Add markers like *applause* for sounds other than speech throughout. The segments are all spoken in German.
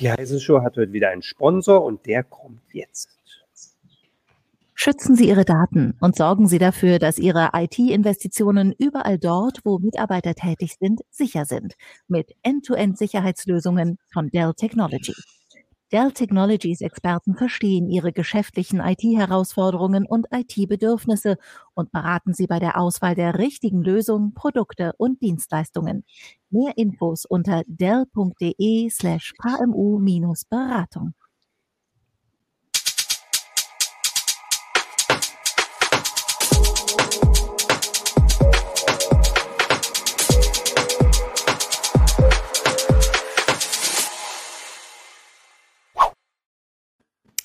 Die Heise Show hat heute wieder einen Sponsor und der kommt jetzt. Schützen Sie Ihre Daten und sorgen Sie dafür, dass Ihre IT-Investitionen überall dort, wo Mitarbeiter tätig sind, sicher sind. Mit End-to-End-Sicherheitslösungen von Dell Technology. Dell Technologies Experten verstehen Ihre geschäftlichen IT-Herausforderungen und IT-Bedürfnisse und beraten Sie bei der Auswahl der richtigen Lösung, Produkte und Dienstleistungen. Mehr Infos unter dell.de slash kmu-beratung.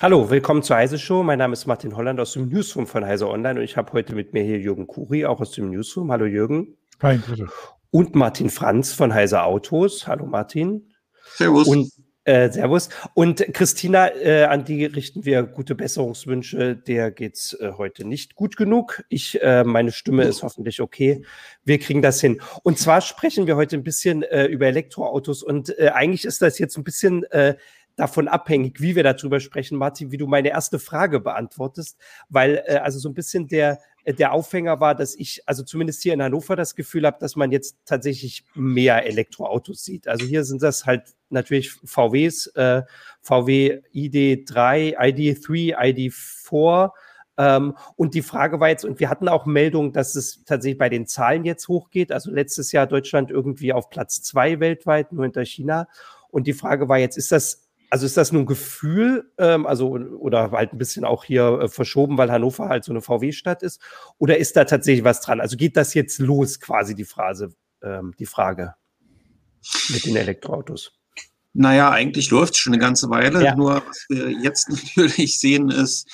Hallo, willkommen zur Heise Show. Mein Name ist Martin Holland aus dem Newsroom von Heise Online und ich habe heute mit mir hier Jürgen Kuri, auch aus dem Newsroom. Hallo Jürgen. Hi, bitte. Und Martin Franz von Heise Autos. Hallo Martin. Servus. Und äh, Servus. Und Christina, äh, an die richten wir gute Besserungswünsche. Der geht's äh, heute nicht gut genug. Ich, äh, meine Stimme ist hoffentlich okay. Wir kriegen das hin. Und zwar sprechen wir heute ein bisschen äh, über Elektroautos und äh, eigentlich ist das jetzt ein bisschen äh, davon abhängig, wie wir darüber sprechen, Martin, wie du meine erste Frage beantwortest, weil äh, also so ein bisschen der äh, der Aufhänger war, dass ich also zumindest hier in Hannover das Gefühl habe, dass man jetzt tatsächlich mehr Elektroautos sieht. Also hier sind das halt natürlich VWs, äh, VW ID3, ID3, ID4. Ähm, und die Frage war jetzt, und wir hatten auch Meldungen, dass es tatsächlich bei den Zahlen jetzt hochgeht. Also letztes Jahr Deutschland irgendwie auf Platz zwei weltweit, nur hinter China. Und die Frage war jetzt, ist das also ist das nur ein Gefühl, ähm, also oder halt ein bisschen auch hier äh, verschoben, weil Hannover halt so eine VW-Stadt ist, oder ist da tatsächlich was dran? Also geht das jetzt los, quasi die Phrase, ähm, die Frage mit den Elektroautos? Naja, eigentlich läuft es schon eine ganze Weile. Ja. Nur was wir jetzt *laughs* natürlich sehen, ist,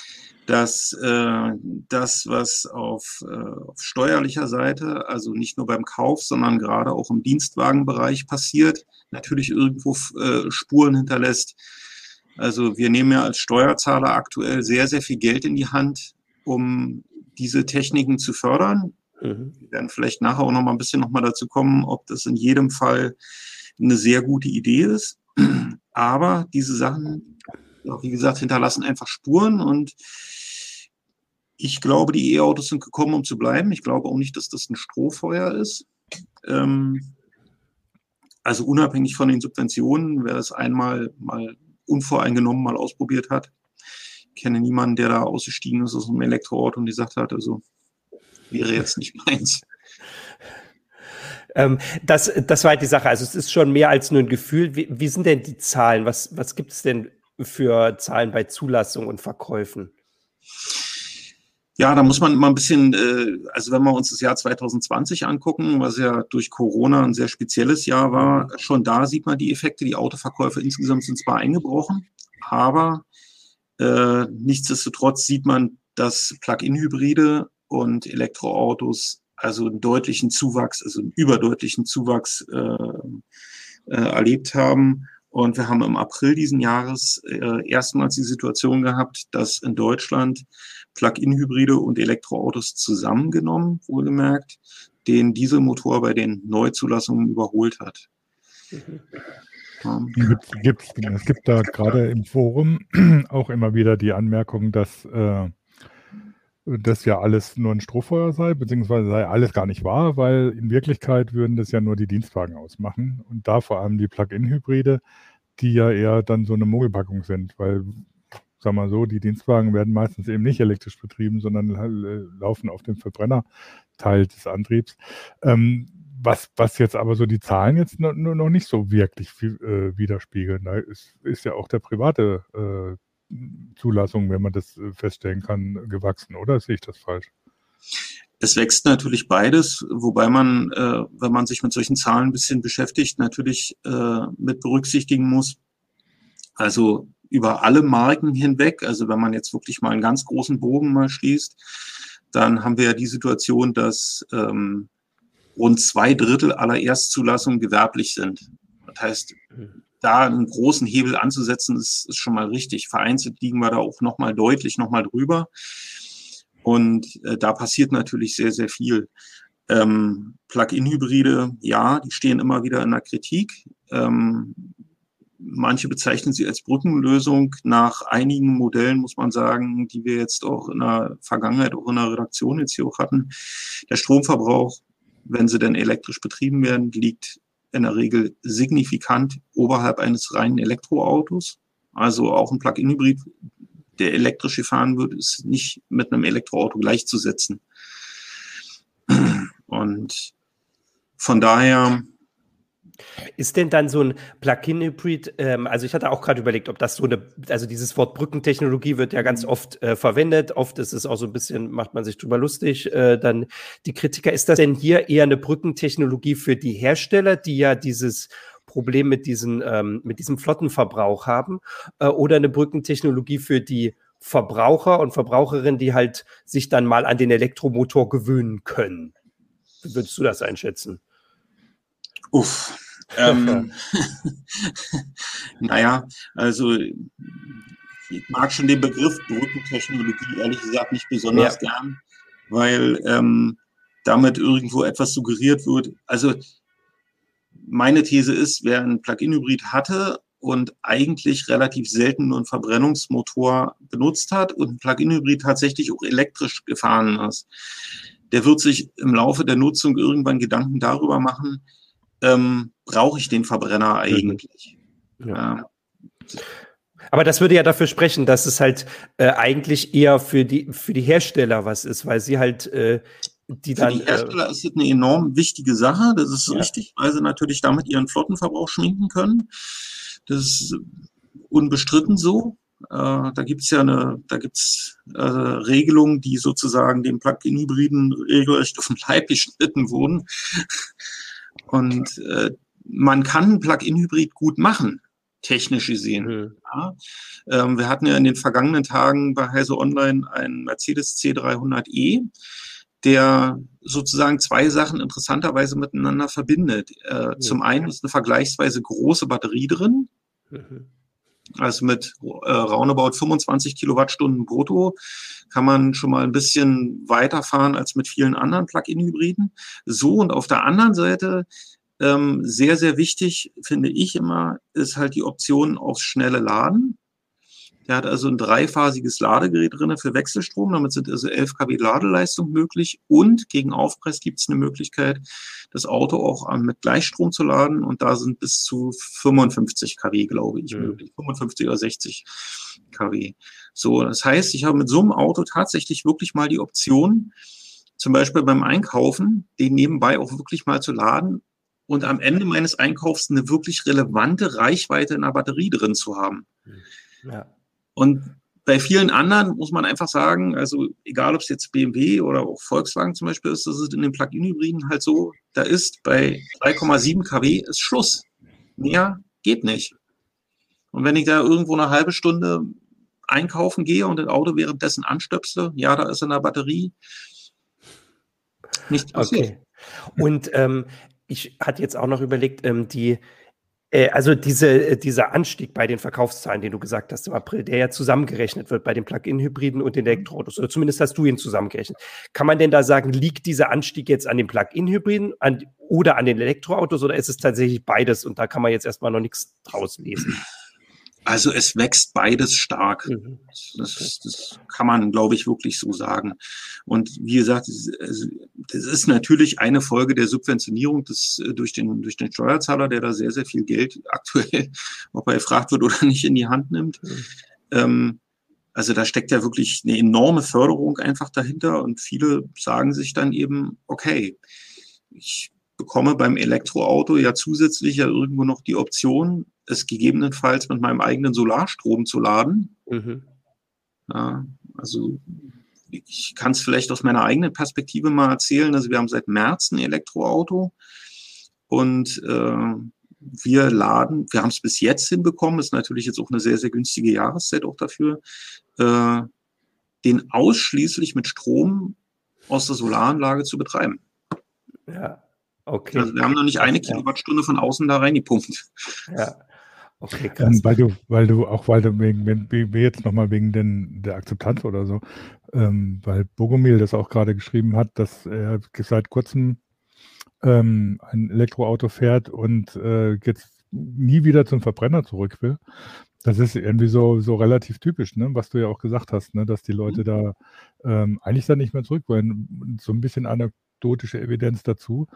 dass äh, das, was auf, äh, auf steuerlicher Seite, also nicht nur beim Kauf, sondern gerade auch im Dienstwagenbereich passiert, natürlich irgendwo äh, Spuren hinterlässt. Also wir nehmen ja als Steuerzahler aktuell sehr, sehr viel Geld in die Hand, um diese Techniken zu fördern. Mhm. Wir werden vielleicht nachher auch noch mal ein bisschen noch mal dazu kommen, ob das in jedem Fall eine sehr gute Idee ist. Aber diese Sachen, wie gesagt, hinterlassen einfach Spuren und ich glaube, die E-Autos sind gekommen, um zu bleiben. Ich glaube auch nicht, dass das ein Strohfeuer ist. Ähm, also unabhängig von den Subventionen, wer es einmal mal unvoreingenommen mal ausprobiert hat, ich kenne niemanden, der da ausgestiegen ist aus einem Elektroauto und gesagt hat, also wäre jetzt nicht meins. Ähm, das, das war halt die Sache. Also es ist schon mehr als nur ein Gefühl. Wie, wie sind denn die Zahlen? Was, was gibt es denn für Zahlen bei Zulassung und Verkäufen? Ja, da muss man mal ein bisschen, äh, also wenn wir uns das Jahr 2020 angucken, was ja durch Corona ein sehr spezielles Jahr war, schon da sieht man die Effekte. Die Autoverkäufe insgesamt sind zwar eingebrochen, aber äh, nichtsdestotrotz sieht man, dass Plug-in-Hybride und Elektroautos also einen deutlichen Zuwachs, also einen überdeutlichen Zuwachs äh, äh, erlebt haben. Und wir haben im April diesen Jahres äh, erstmals die Situation gehabt, dass in Deutschland Plug-in-Hybride und Elektroautos zusammengenommen, wohlgemerkt, den Dieselmotor bei den Neuzulassungen überholt hat. Mhm. Gibt, es gibt da gerade im Forum *clears throat* auch immer wieder die Anmerkung, dass äh, das ja alles nur ein Strohfeuer sei, beziehungsweise sei alles gar nicht wahr, weil in Wirklichkeit würden das ja nur die Dienstwagen ausmachen und da vor allem die Plug-in-Hybride, die ja eher dann so eine Mogelpackung sind, weil sag mal so, die Dienstwagen werden meistens eben nicht elektrisch betrieben, sondern äh, laufen auf dem Verbrennerteil des Antriebs. Ähm, was, was jetzt aber so die Zahlen jetzt noch, noch nicht so wirklich viel, äh, widerspiegeln. Da ist, ist ja auch der private äh, Zulassung, wenn man das äh, feststellen kann, gewachsen, oder sehe ich das falsch? Es wächst natürlich beides, wobei man, äh, wenn man sich mit solchen Zahlen ein bisschen beschäftigt, natürlich äh, mit berücksichtigen muss. Also über alle Marken hinweg. Also wenn man jetzt wirklich mal einen ganz großen Bogen mal schließt, dann haben wir ja die Situation, dass ähm, rund zwei Drittel aller Erstzulassungen gewerblich sind. Das heißt, da einen großen Hebel anzusetzen, ist, ist schon mal richtig. Vereinzelt liegen wir da auch nochmal deutlich nochmal drüber. Und äh, da passiert natürlich sehr, sehr viel. Ähm, Plug-in-Hybride, ja, die stehen immer wieder in der Kritik. Ähm, manche bezeichnen sie als Brückenlösung. Nach einigen Modellen muss man sagen, die wir jetzt auch in der Vergangenheit, auch in der Redaktion jetzt hier auch hatten, der Stromverbrauch, wenn sie denn elektrisch betrieben werden, liegt in der Regel signifikant oberhalb eines reinen Elektroautos. Also auch ein Plug-in-Hybrid, der elektrisch gefahren wird, ist nicht mit einem Elektroauto gleichzusetzen. Und von daher ist denn dann so ein Plug-in-Hybrid, ähm, also ich hatte auch gerade überlegt, ob das so eine, also dieses Wort Brückentechnologie wird ja ganz oft äh, verwendet. Oft ist es auch so ein bisschen, macht man sich drüber lustig. Äh, dann die Kritiker, ist das denn hier eher eine Brückentechnologie für die Hersteller, die ja dieses Problem mit, diesen, ähm, mit diesem Flottenverbrauch haben, äh, oder eine Brückentechnologie für die Verbraucher und Verbraucherinnen, die halt sich dann mal an den Elektromotor gewöhnen können? Wie würdest du das einschätzen? Uff. Ähm, *laughs* *laughs* naja, also ich mag schon den Begriff Brückentechnologie ehrlich gesagt nicht besonders ja. gern, weil ähm, damit irgendwo etwas suggeriert wird. Also meine These ist, wer einen Plug-in-Hybrid hatte und eigentlich relativ selten nur einen Verbrennungsmotor benutzt hat und ein Plug-in-Hybrid tatsächlich auch elektrisch gefahren ist, der wird sich im Laufe der Nutzung irgendwann Gedanken darüber machen, ähm, brauche ich den Verbrenner mhm. eigentlich? Ja. ja. Aber das würde ja dafür sprechen, dass es halt äh, eigentlich eher für die, für die Hersteller was ist, weil sie halt äh, die Für dann. Für die Hersteller äh, ist das eine enorm wichtige Sache. Das ist ja. richtig, weil sie natürlich damit ihren Flottenverbrauch schminken können. Das ist unbestritten so. Äh, da gibt's ja eine, da gibt's äh, Regelungen, die sozusagen dem Plug-in-Hybriden regelrecht auf den Leib geschnitten wurden. Und äh, man kann Plug-in-Hybrid gut machen, technisch gesehen. Mhm. Ja. Ähm, wir hatten ja in den vergangenen Tagen bei Heise Online einen Mercedes C300e, der sozusagen zwei Sachen interessanterweise miteinander verbindet. Äh, mhm. Zum einen ist eine vergleichsweise große Batterie drin. Mhm. Also mit äh, roundabout 25 Kilowattstunden brutto kann man schon mal ein bisschen weiterfahren als mit vielen anderen Plug-in-Hybriden. So und auf der anderen Seite ähm, sehr, sehr wichtig, finde ich immer, ist halt die Option aufs schnelle Laden. Der hat also ein dreiphasiges Ladegerät drin für Wechselstrom. Damit sind also 11 kW Ladeleistung möglich. Und gegen Aufpreis gibt es eine Möglichkeit, das Auto auch mit Gleichstrom zu laden. Und da sind bis zu 55 kW, glaube ich, mhm. möglich. 55 oder 60 kW. So, das heißt, ich habe mit so einem Auto tatsächlich wirklich mal die Option, zum Beispiel beim Einkaufen, den nebenbei auch wirklich mal zu laden und am Ende meines Einkaufs eine wirklich relevante Reichweite in der Batterie drin zu haben. Ja. Und bei vielen anderen muss man einfach sagen, also egal ob es jetzt BMW oder auch Volkswagen zum Beispiel ist, das ist in den Plug-in-Hybriden halt so, da ist bei 3,7 kW ist Schluss. Mehr geht nicht. Und wenn ich da irgendwo eine halbe Stunde einkaufen gehe und das Auto währenddessen anstöpsle, ja, da ist in der Batterie nichts passiert. Okay. Und ähm, ich hatte jetzt auch noch überlegt, ähm, die äh, also diese, äh, dieser Anstieg bei den Verkaufszahlen, den du gesagt hast im April, der ja zusammengerechnet wird bei den Plug-in-Hybriden und den mhm. Elektroautos, oder zumindest hast du ihn zusammengerechnet. Kann man denn da sagen, liegt dieser Anstieg jetzt an den Plug-in-Hybriden oder an den Elektroautos oder ist es tatsächlich beides und da kann man jetzt erstmal noch nichts draus lesen? Also es wächst beides stark. Mhm. Das, das, kann man, glaube ich, wirklich so sagen. Und wie gesagt, das ist natürlich eine Folge der Subventionierung des, äh, durch, den, durch den Steuerzahler, der da sehr, sehr viel Geld *laughs* aktuell, ob er gefragt wird oder nicht, in die Hand nimmt. Mhm. Ähm, also da steckt ja wirklich eine enorme Förderung einfach dahinter und viele sagen sich dann eben, okay, ich bekomme beim Elektroauto ja zusätzlich ja irgendwo noch die Option, es gegebenenfalls mit meinem eigenen Solarstrom zu laden. Mhm. Ja, also ich kann es vielleicht aus meiner eigenen Perspektive mal erzählen. Also wir haben seit März ein Elektroauto und äh, wir laden, wir haben es bis jetzt hinbekommen, ist natürlich jetzt auch eine sehr, sehr günstige Jahreszeit auch dafür, äh, den ausschließlich mit Strom aus der Solaranlage zu betreiben. Ja, okay. Also wir haben noch nicht eine Kilowattstunde von außen da reingepumpt. Ja. Okay, ähm, krass. Ähm, weil du, weil du auch, weil du wegen, wenn wir jetzt nochmal wegen den, der Akzeptanz oder so, ähm, weil Bogomil das auch gerade geschrieben hat, dass er seit kurzem ähm, ein Elektroauto fährt und äh, jetzt nie wieder zum Verbrenner zurück will. Das ist irgendwie so, so relativ typisch, ne? was du ja auch gesagt hast, ne? dass die Leute mhm. da ähm, eigentlich dann nicht mehr zurück wollen. So ein bisschen anekdotische Evidenz dazu.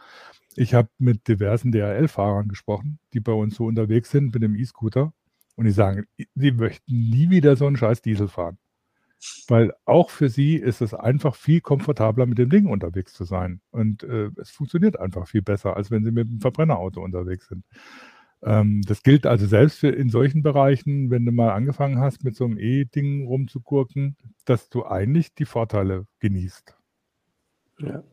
Ich habe mit diversen DHL-Fahrern gesprochen, die bei uns so unterwegs sind mit dem E-Scooter und die sagen, sie möchten nie wieder so einen scheiß Diesel fahren. Weil auch für sie ist es einfach viel komfortabler, mit dem Ding unterwegs zu sein. Und äh, es funktioniert einfach viel besser, als wenn sie mit einem Verbrennerauto unterwegs sind. Ähm, das gilt also selbst für in solchen Bereichen, wenn du mal angefangen hast, mit so einem E-Ding rumzukurken, dass du eigentlich die Vorteile genießt. Ja.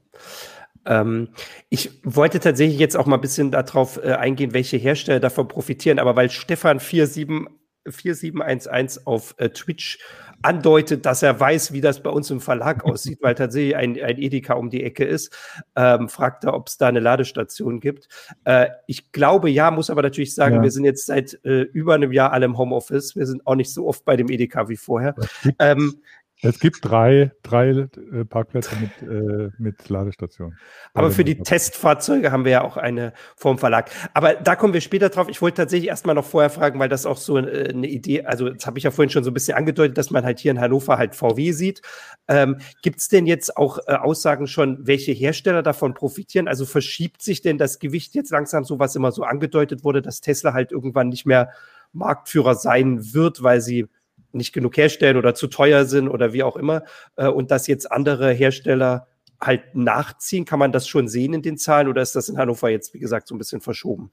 Ähm, ich wollte tatsächlich jetzt auch mal ein bisschen darauf äh, eingehen, welche Hersteller davon profitieren, aber weil Stefan 47 4711 auf äh, Twitch andeutet, dass er weiß, wie das bei uns im Verlag *laughs* aussieht, weil tatsächlich ein, ein Edeka um die Ecke ist. Ähm, fragt er, ob es da eine Ladestation gibt. Äh, ich glaube ja, muss aber natürlich sagen, ja. wir sind jetzt seit äh, über einem Jahr alle im Homeoffice. Wir sind auch nicht so oft bei dem Edeka wie vorher. Ähm, es gibt drei, drei äh, Parkplätze mit, äh, mit Ladestationen. Aber für die Testfahrzeuge haben wir ja auch eine vom Verlag. Aber da kommen wir später drauf. Ich wollte tatsächlich erstmal noch vorher fragen, weil das auch so äh, eine Idee, also das habe ich ja vorhin schon so ein bisschen angedeutet, dass man halt hier in Hannover halt VW sieht. Ähm, Gibt es denn jetzt auch äh, Aussagen schon, welche Hersteller davon profitieren? Also verschiebt sich denn das Gewicht jetzt langsam so, was immer so angedeutet wurde, dass Tesla halt irgendwann nicht mehr Marktführer sein wird, weil sie nicht genug herstellen oder zu teuer sind oder wie auch immer äh, und dass jetzt andere Hersteller halt nachziehen? Kann man das schon sehen in den Zahlen oder ist das in Hannover jetzt, wie gesagt, so ein bisschen verschoben?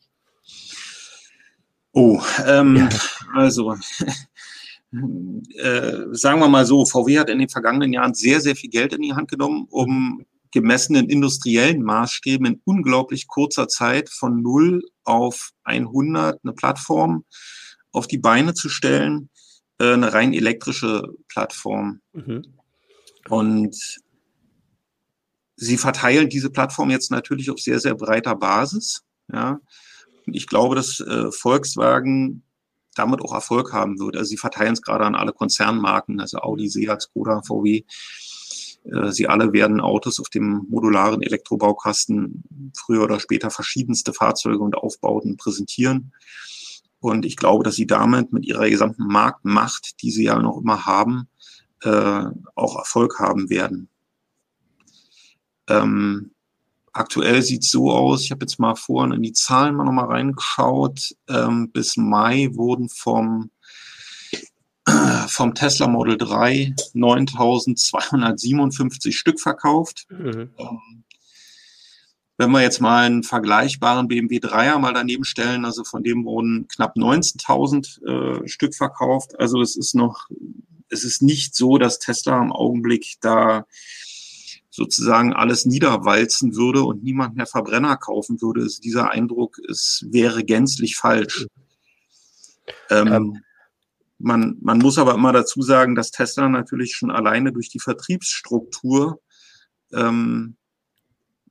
Oh, ähm, ja. also *laughs* äh, sagen wir mal so, VW hat in den vergangenen Jahren sehr, sehr viel Geld in die Hand genommen, um gemessenen industriellen Maßstäben in unglaublich kurzer Zeit von 0 auf 100 eine Plattform auf die Beine zu stellen, äh, eine rein elektrische Plattform. Mhm. Und sie verteilen diese Plattform jetzt natürlich auf sehr, sehr breiter Basis. Ja. Und ich glaube, dass äh, Volkswagen damit auch Erfolg haben wird. Also sie verteilen es gerade an alle Konzernmarken, also Audi, Seat, Skoda, VW. Äh, sie alle werden Autos auf dem modularen Elektrobaukasten früher oder später verschiedenste Fahrzeuge und Aufbauten präsentieren. Und ich glaube, dass sie damit mit ihrer gesamten Marktmacht, die sie ja noch immer haben, äh, auch Erfolg haben werden. Ähm, aktuell sieht es so aus, ich habe jetzt mal vorhin in die Zahlen mal nochmal reingeschaut. Ähm, bis Mai wurden vom, vom Tesla Model 3 9257 Stück verkauft. Mhm. Ähm, wenn wir jetzt mal einen vergleichbaren BMW 3er mal daneben stellen, also von dem wurden knapp 19.000 äh, Stück verkauft. Also es ist noch, es ist nicht so, dass Tesla im Augenblick da sozusagen alles niederwalzen würde und niemand mehr Verbrenner kaufen würde. Also dieser Eindruck ist, wäre gänzlich falsch. Ähm, ähm. Man, man muss aber immer dazu sagen, dass Tesla natürlich schon alleine durch die Vertriebsstruktur ähm,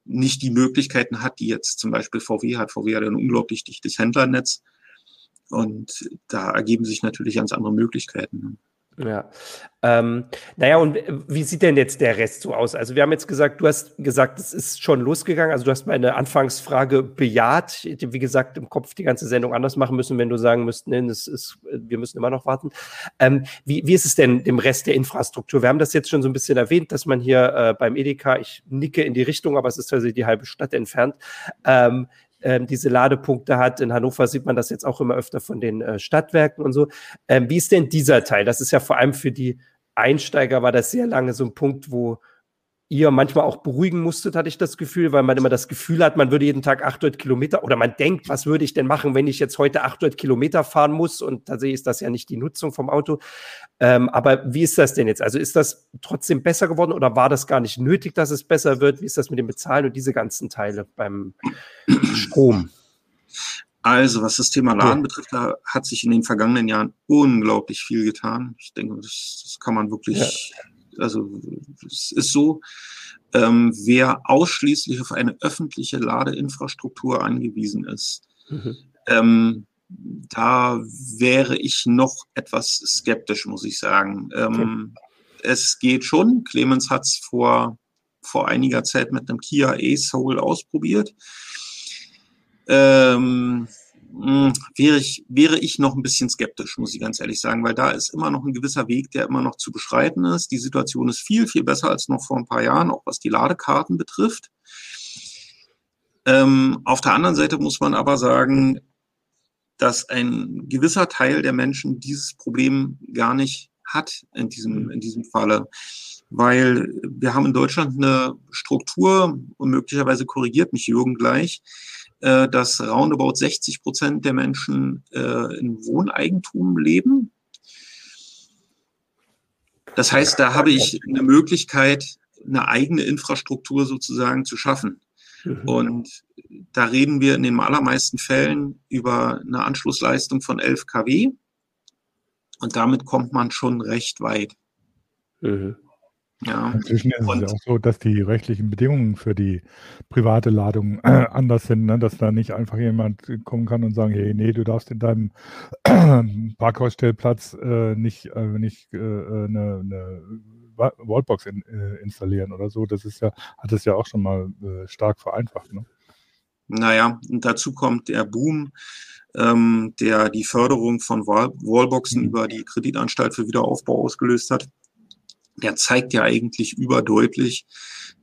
nicht die Möglichkeiten hat, die jetzt zum Beispiel VW hat. VW hat ein unglaublich dichtes Händlernetz und da ergeben sich natürlich ganz andere Möglichkeiten. Ja. Ähm, naja, und wie sieht denn jetzt der Rest so aus? Also, wir haben jetzt gesagt, du hast gesagt, es ist schon losgegangen. Also, du hast meine Anfangsfrage bejaht. Ich hätte, wie gesagt, im Kopf die ganze Sendung anders machen müssen, wenn du sagen müsstest, nee, das ist, wir müssen immer noch warten. Ähm, wie, wie ist es denn dem Rest der Infrastruktur? Wir haben das jetzt schon so ein bisschen erwähnt, dass man hier äh, beim Edeka, ich nicke in die Richtung, aber es ist tatsächlich die halbe Stadt entfernt, ähm, ähm, diese Ladepunkte hat. In Hannover sieht man das jetzt auch immer öfter von den äh, Stadtwerken und so. Ähm, wie ist denn dieser Teil? Das ist ja vor allem für die Einsteiger war das sehr lange so ein Punkt, wo ihr manchmal auch beruhigen musstet, hatte ich das Gefühl, weil man immer das Gefühl hat, man würde jeden Tag 800 Kilometer oder man denkt, was würde ich denn machen, wenn ich jetzt heute 800 Kilometer fahren muss? Und tatsächlich ist das ja nicht die Nutzung vom Auto. Ähm, aber wie ist das denn jetzt? Also ist das trotzdem besser geworden oder war das gar nicht nötig, dass es besser wird? Wie ist das mit dem Bezahlen und diese ganzen Teile beim *clears throat* Strom? Also, was das Thema Laden betrifft, da hat sich in den vergangenen Jahren unglaublich viel getan. Ich denke, das, das kann man wirklich ja also es ist so, ähm, wer ausschließlich auf eine öffentliche Ladeinfrastruktur angewiesen ist, mhm. ähm, da wäre ich noch etwas skeptisch, muss ich sagen. Ähm, okay. Es geht schon. Clemens hat es vor, vor einiger Zeit mit einem Kia e-Soul ausprobiert. Ähm, hm, wäre ich, wäre ich noch ein bisschen skeptisch, muss ich ganz ehrlich sagen, weil da ist immer noch ein gewisser Weg, der immer noch zu beschreiten ist. Die Situation ist viel, viel besser als noch vor ein paar Jahren, auch was die Ladekarten betrifft. Ähm, auf der anderen Seite muss man aber sagen, dass ein gewisser Teil der Menschen dieses Problem gar nicht hat in diesem, in diesem Falle. Weil wir haben in Deutschland eine Struktur, und möglicherweise korrigiert mich Jürgen gleich, äh, dass roundabout 60 Prozent der Menschen äh, in Wohneigentum leben. Das heißt, da habe ich eine Möglichkeit, eine eigene Infrastruktur sozusagen zu schaffen. Mhm. Und da reden wir in den allermeisten Fällen über eine Anschlussleistung von 11 kW. Und damit kommt man schon recht weit. Mhm. Ja. Inzwischen ist und, es ja auch so, dass die rechtlichen Bedingungen für die private Ladung äh, anders sind, ne? dass da nicht einfach jemand kommen kann und sagen, hey, nee, du darfst in deinem *clears throat* Parkhausstellplatz äh, nicht, äh, nicht äh, eine, eine Wallbox in, äh, installieren oder so. Das ist ja, hat es ja auch schon mal äh, stark vereinfacht. Ne? Naja, und dazu kommt der Boom, ähm, der die Förderung von Wall Wallboxen mhm. über die Kreditanstalt für Wiederaufbau ausgelöst hat der zeigt ja eigentlich überdeutlich,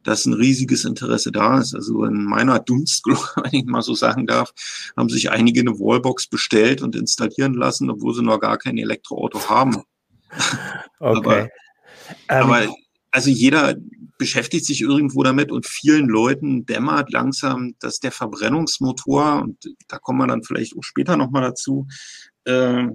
dass ein riesiges Interesse da ist. Also in meiner Dunstglocke, *laughs* wenn ich mal so sagen darf, haben sich einige eine Wallbox bestellt und installieren lassen, obwohl sie noch gar kein Elektroauto haben. *laughs* Okay. aber, ähm. aber also jeder beschäftigt sich irgendwo damit und vielen Leuten dämmert langsam, dass der Verbrennungsmotor, und da kommen wir dann vielleicht auch später nochmal dazu, äh,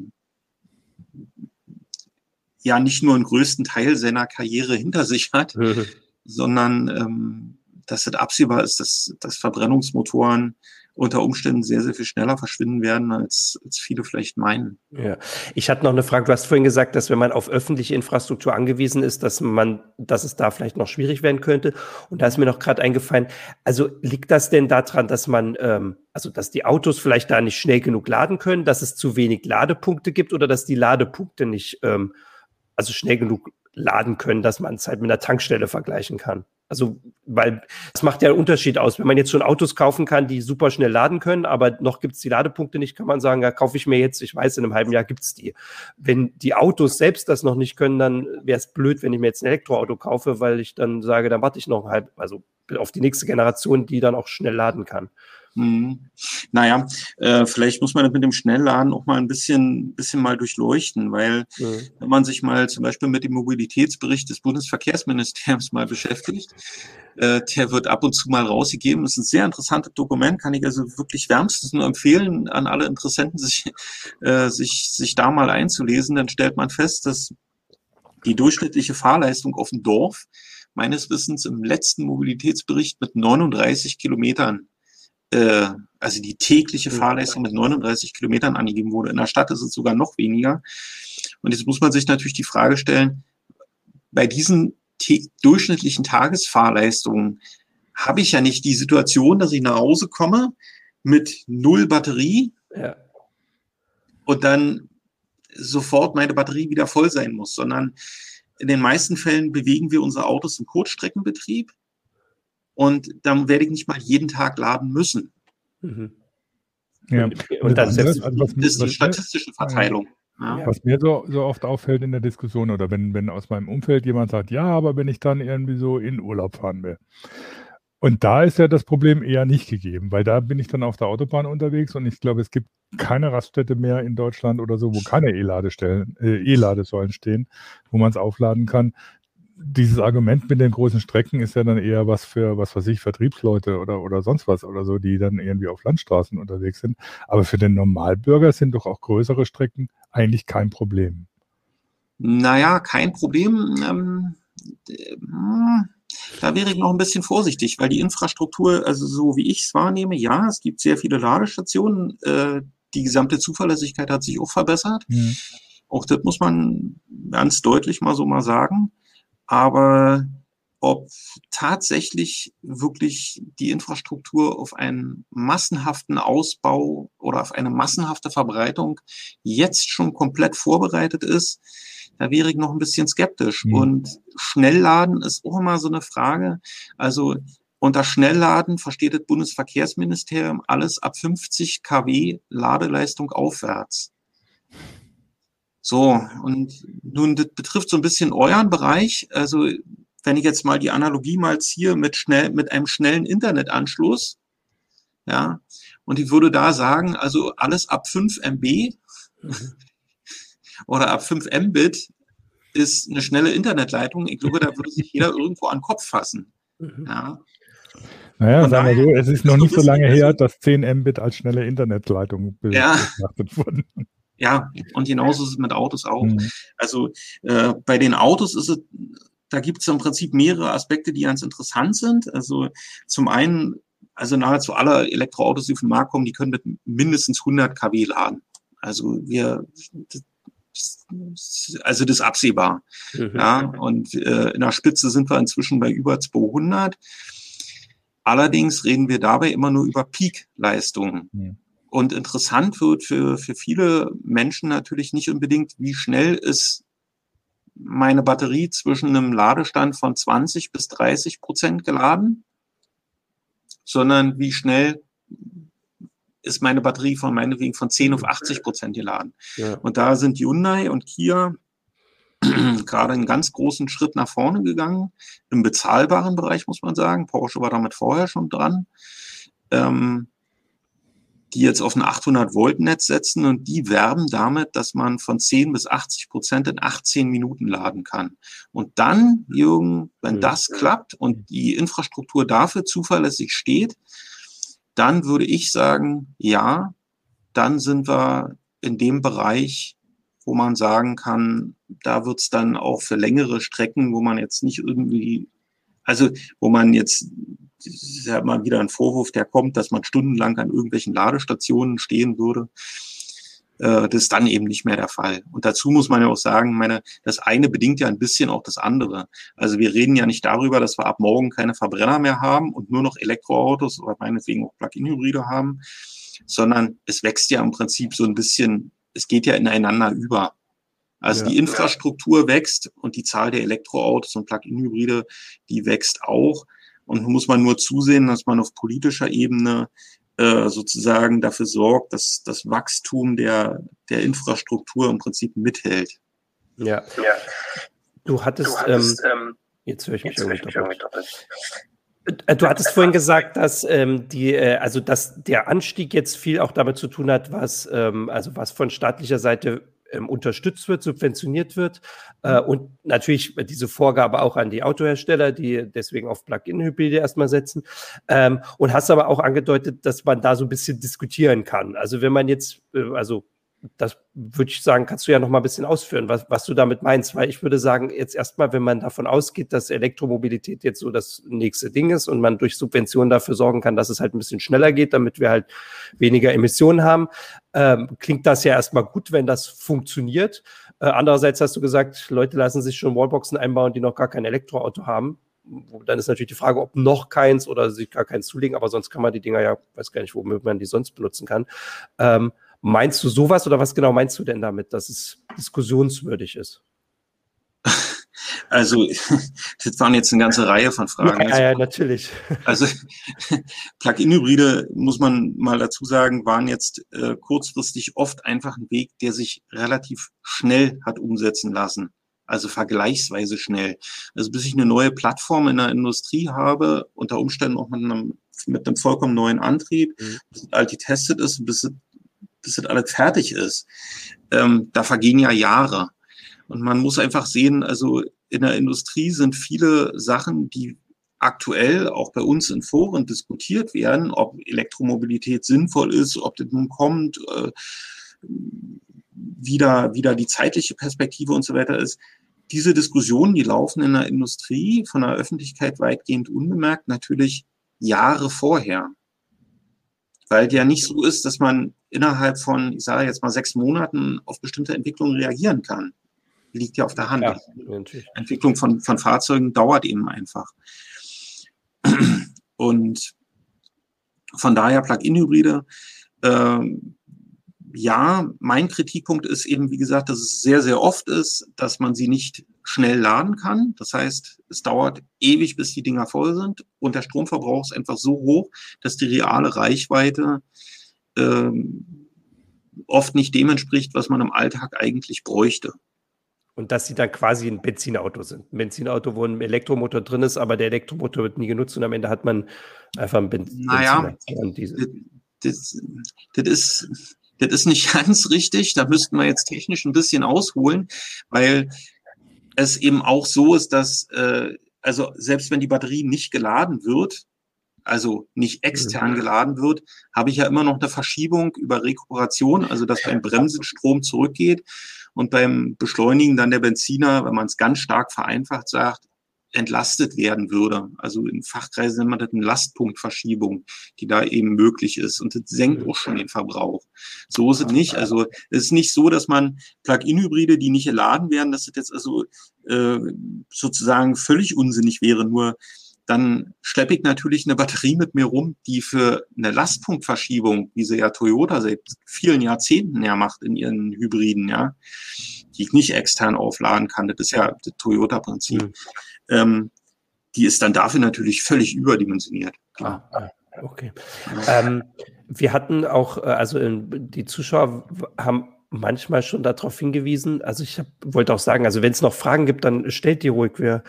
ja nicht nur einen größten Teil seiner Karriere hinter sich hat, *laughs* sondern ähm, dass es absehbar ist, dass, dass Verbrennungsmotoren unter Umständen sehr, sehr viel schneller verschwinden werden, als, als viele vielleicht meinen. Ja, ich hatte noch eine Frage. Du hast vorhin gesagt, dass wenn man auf öffentliche Infrastruktur angewiesen ist, dass man, dass es da vielleicht noch schwierig werden könnte. Und da ist mir noch gerade eingefallen, also liegt das denn daran, dass man, ähm, also dass die Autos vielleicht da nicht schnell genug laden können, dass es zu wenig Ladepunkte gibt oder dass die Ladepunkte nicht ähm, also schnell genug laden können, dass man es halt mit einer Tankstelle vergleichen kann. Also, weil es macht ja einen Unterschied aus. Wenn man jetzt schon Autos kaufen kann, die super schnell laden können, aber noch gibt es die Ladepunkte nicht, kann man sagen, ja, kaufe ich mir jetzt, ich weiß, in einem halben Jahr gibt es die. Wenn die Autos selbst das noch nicht können, dann wäre es blöd, wenn ich mir jetzt ein Elektroauto kaufe, weil ich dann sage, dann warte ich noch halb, also auf die nächste Generation, die dann auch schnell laden kann. Hm. Naja, äh, vielleicht muss man das mit dem Schnellladen auch mal ein bisschen, bisschen mal durchleuchten, weil mhm. wenn man sich mal zum Beispiel mit dem Mobilitätsbericht des Bundesverkehrsministeriums mal beschäftigt, äh, der wird ab und zu mal rausgegeben. Das ist ein sehr interessantes Dokument, kann ich also wirklich wärmstens nur empfehlen, an alle Interessenten, sich, *laughs* äh, sich, sich da mal einzulesen. Dann stellt man fest, dass die durchschnittliche Fahrleistung auf dem Dorf meines Wissens im letzten Mobilitätsbericht mit 39 Kilometern äh, also die tägliche Fahrleistung mit 39 Kilometern angegeben wurde. In der Stadt ist es sogar noch weniger. Und jetzt muss man sich natürlich die Frage stellen, bei diesen durchschnittlichen Tagesfahrleistungen habe ich ja nicht die Situation, dass ich nach Hause komme mit null Batterie ja. und dann sofort meine Batterie wieder voll sein muss, sondern in den meisten Fällen bewegen wir unsere Autos im Kurzstreckenbetrieb und dann werde ich nicht mal jeden Tag laden müssen. Mhm. Ja. Und, und das, das, also was, ist die statistische Verteilung. Ja. Was mir so, so oft auffällt in der Diskussion oder wenn, wenn aus meinem Umfeld jemand sagt, ja, aber wenn ich dann irgendwie so in Urlaub fahren will. Und da ist ja das Problem eher nicht gegeben, weil da bin ich dann auf der Autobahn unterwegs und ich glaube, es gibt keine Raststätte mehr in Deutschland oder so, wo keine E-Ladestellen, äh, E-Ladesäulen stehen, wo man es aufladen kann dieses Argument mit den großen Strecken ist ja dann eher was für, was weiß ich, Vertriebsleute oder, oder sonst was oder so, die dann irgendwie auf Landstraßen unterwegs sind. Aber für den Normalbürger sind doch auch größere Strecken eigentlich kein Problem. Naja, kein Problem. Ähm, da wäre ich noch ein bisschen vorsichtig, weil die Infrastruktur, also so wie ich es wahrnehme, ja, es gibt sehr viele Ladestationen. Äh, die gesamte Zuverlässigkeit hat sich auch verbessert. Mhm. Auch das muss man ganz deutlich mal so mal sagen. Aber ob tatsächlich wirklich die Infrastruktur auf einen massenhaften Ausbau oder auf eine massenhafte Verbreitung jetzt schon komplett vorbereitet ist, da wäre ich noch ein bisschen skeptisch. Mhm. Und Schnellladen ist auch immer so eine Frage. Also Unter Schnellladen versteht das Bundesverkehrsministerium alles ab 50 kW Ladeleistung aufwärts. So, und nun, das betrifft so ein bisschen euren Bereich. Also, wenn ich jetzt mal die Analogie mal ziehe mit schnell, mit einem schnellen Internetanschluss, ja, und ich würde da sagen, also alles ab 5 MB mhm. oder ab 5 Mbit ist eine schnelle Internetleitung. Ich glaube, da würde sich jeder irgendwo an den Kopf fassen. Mhm. Ja. Naja, sagen wir so, es ist noch nicht so lange her, dass 10 Mbit als schnelle Internetleitung betrachtet ja. wurden. Ja, und genauso ist es mit Autos auch. Mhm. Also äh, bei den Autos ist es, da gibt es im Prinzip mehrere Aspekte, die ganz interessant sind. Also zum einen, also nahezu alle Elektroautos, die auf den Markt kommen, die können mit mindestens 100 kW laden. Also wir, also das ist absehbar. Mhm. Ja, und äh, in der Spitze sind wir inzwischen bei über 200. Allerdings reden wir dabei immer nur über Peak-Leistungen. Mhm. Und interessant wird für, für viele Menschen natürlich nicht unbedingt, wie schnell ist meine Batterie zwischen einem Ladestand von 20 bis 30 Prozent geladen, sondern wie schnell ist meine Batterie von meinetwegen von 10 auf 80 Prozent geladen. Ja. Und da sind Hyundai und Kia *clears throat* gerade einen ganz großen Schritt nach vorne gegangen, im bezahlbaren Bereich, muss man sagen. Porsche war damit vorher schon dran. Ähm, die jetzt auf ein 800 Volt Netz setzen und die werben damit, dass man von 10 bis 80 Prozent in 18 Minuten laden kann. Und dann, Jürgen, wenn das klappt und die Infrastruktur dafür zuverlässig steht, dann würde ich sagen, ja, dann sind wir in dem Bereich, wo man sagen kann, da wird es dann auch für längere Strecken, wo man jetzt nicht irgendwie, also wo man jetzt ist ja immer wieder ein Vorwurf, der kommt, dass man stundenlang an irgendwelchen Ladestationen stehen würde. Äh, das ist dann eben nicht mehr der Fall. Und dazu muss man ja auch sagen, meine, das eine bedingt ja ein bisschen auch das andere. Also wir reden ja nicht darüber, dass wir ab morgen keine Verbrenner mehr haben und nur noch Elektroautos oder meinetwegen auch Plug-in-Hybride haben, sondern es wächst ja im Prinzip so ein bisschen, es geht ja ineinander über. Also ja. die Infrastruktur wächst und die Zahl der Elektroautos und Plug-in-Hybride, die wächst auch. Und muss man nur zusehen, dass man auf politischer Ebene äh, sozusagen dafür sorgt, dass das Wachstum der, der Infrastruktur im Prinzip mithält. Ja. ja. Du hattest, du hattest ähm, ähm, jetzt höre ich mich irgendwie doppelt. Äh, du hattest vorhin gesagt, dass ähm, die, äh, also dass der Anstieg jetzt viel auch damit zu tun hat, was ähm, also was von staatlicher Seite ähm, unterstützt wird, subventioniert wird. Äh, und natürlich diese Vorgabe auch an die Autohersteller, die deswegen auf Plug-in-Hybride erstmal setzen. Ähm, und hast aber auch angedeutet, dass man da so ein bisschen diskutieren kann. Also wenn man jetzt, äh, also das würde ich sagen, kannst du ja noch mal ein bisschen ausführen, was, was du damit meinst, weil ich würde sagen, jetzt erstmal, wenn man davon ausgeht, dass Elektromobilität jetzt so das nächste Ding ist und man durch Subventionen dafür sorgen kann, dass es halt ein bisschen schneller geht, damit wir halt weniger Emissionen haben, ähm, klingt das ja erstmal gut, wenn das funktioniert. Äh, andererseits hast du gesagt, Leute lassen sich schon Wallboxen einbauen, die noch gar kein Elektroauto haben. Dann ist natürlich die Frage, ob noch keins oder sich gar keins zulegen, aber sonst kann man die Dinger ja, weiß gar nicht, womit man die sonst benutzen kann. Ähm, Meinst du sowas oder was genau meinst du denn damit, dass es diskussionswürdig ist? *laughs* Also, *laughs* das waren jetzt eine ganze Reihe von Fragen. Ja, ja, natürlich. Also, *laughs* Plug-in-Hybride, muss man mal dazu sagen, waren jetzt äh, kurzfristig oft einfach ein Weg, der sich relativ schnell hat umsetzen lassen. Also vergleichsweise schnell. Also bis ich eine neue Plattform in der Industrie habe, unter Umständen auch mit einem, mit einem vollkommen neuen Antrieb, mhm. bis all getestet ist, bis bis das alles fertig ist, ähm, da vergehen ja Jahre. Und man muss einfach sehen, also in der Industrie sind viele Sachen, die aktuell auch bei uns in Foren diskutiert werden, ob Elektromobilität sinnvoll ist, ob das nun kommt, äh, wieder, wieder die zeitliche Perspektive und so weiter ist. Diese Diskussionen, die laufen in der Industrie von der Öffentlichkeit weitgehend unbemerkt, natürlich Jahre vorher weil ja nicht so ist, dass man innerhalb von, ich sage jetzt mal, sechs Monaten auf bestimmte Entwicklungen reagieren kann. Liegt ja auf der Hand. Ja, Entwicklung von, von Fahrzeugen dauert eben einfach. *clears throat* Und von daher Plug-in-Hybride, ähm, ja, mein Kritikpunkt ist eben, wie gesagt, dass es sehr, sehr oft ist, dass man sie nicht schnell laden kann. Das heißt, es dauert ewig, bis die Dinger voll sind und der Stromverbrauch ist einfach so hoch, dass die reale Reichweite ähm, oft nicht dem entspricht, was man im Alltag eigentlich bräuchte. Und dass sie dann quasi ein Benzinauto sind. Ein Benzinauto, wo ein Elektromotor drin ist, aber der Elektromotor wird nie genutzt und am Ende hat man einfach ein ben naja. Das, das, ist, das ist nicht *laughs* ganz richtig. Da müssten wir jetzt technisch ein bisschen ausholen, weil es eben auch so ist, dass, äh, also selbst wenn die Batterie nicht geladen wird, also nicht extern mhm. geladen wird, habe ich ja immer noch eine Verschiebung über Rekuperation, also dass beim Bremsen Strom zurückgeht und beim Beschleunigen dann der Benziner, wenn man es ganz stark vereinfacht sagt, entlastet werden würde. Also in Fachkreisen nennt man das eine Lastpunktverschiebung, die da eben möglich ist. Und das senkt auch schon den Verbrauch. So ist es nicht. Also es ist nicht so, dass man Plug-in-Hybride, die nicht geladen werden, dass das jetzt also äh, sozusagen völlig unsinnig wäre. Nur dann schleppe ich natürlich eine Batterie mit mir rum, die für eine Lastpunktverschiebung, wie sie ja Toyota seit vielen Jahrzehnten ja macht in ihren Hybriden, ja, die ich nicht extern aufladen kann. Das ist ja das Toyota-Prinzip. Mhm. Ähm, die ist dann dafür natürlich völlig überdimensioniert. Ah, okay. Ähm, wir hatten auch, äh, also die Zuschauer haben manchmal schon darauf hingewiesen. Also ich hab, wollte auch sagen, also wenn es noch Fragen gibt, dann stellt die ruhig. Wir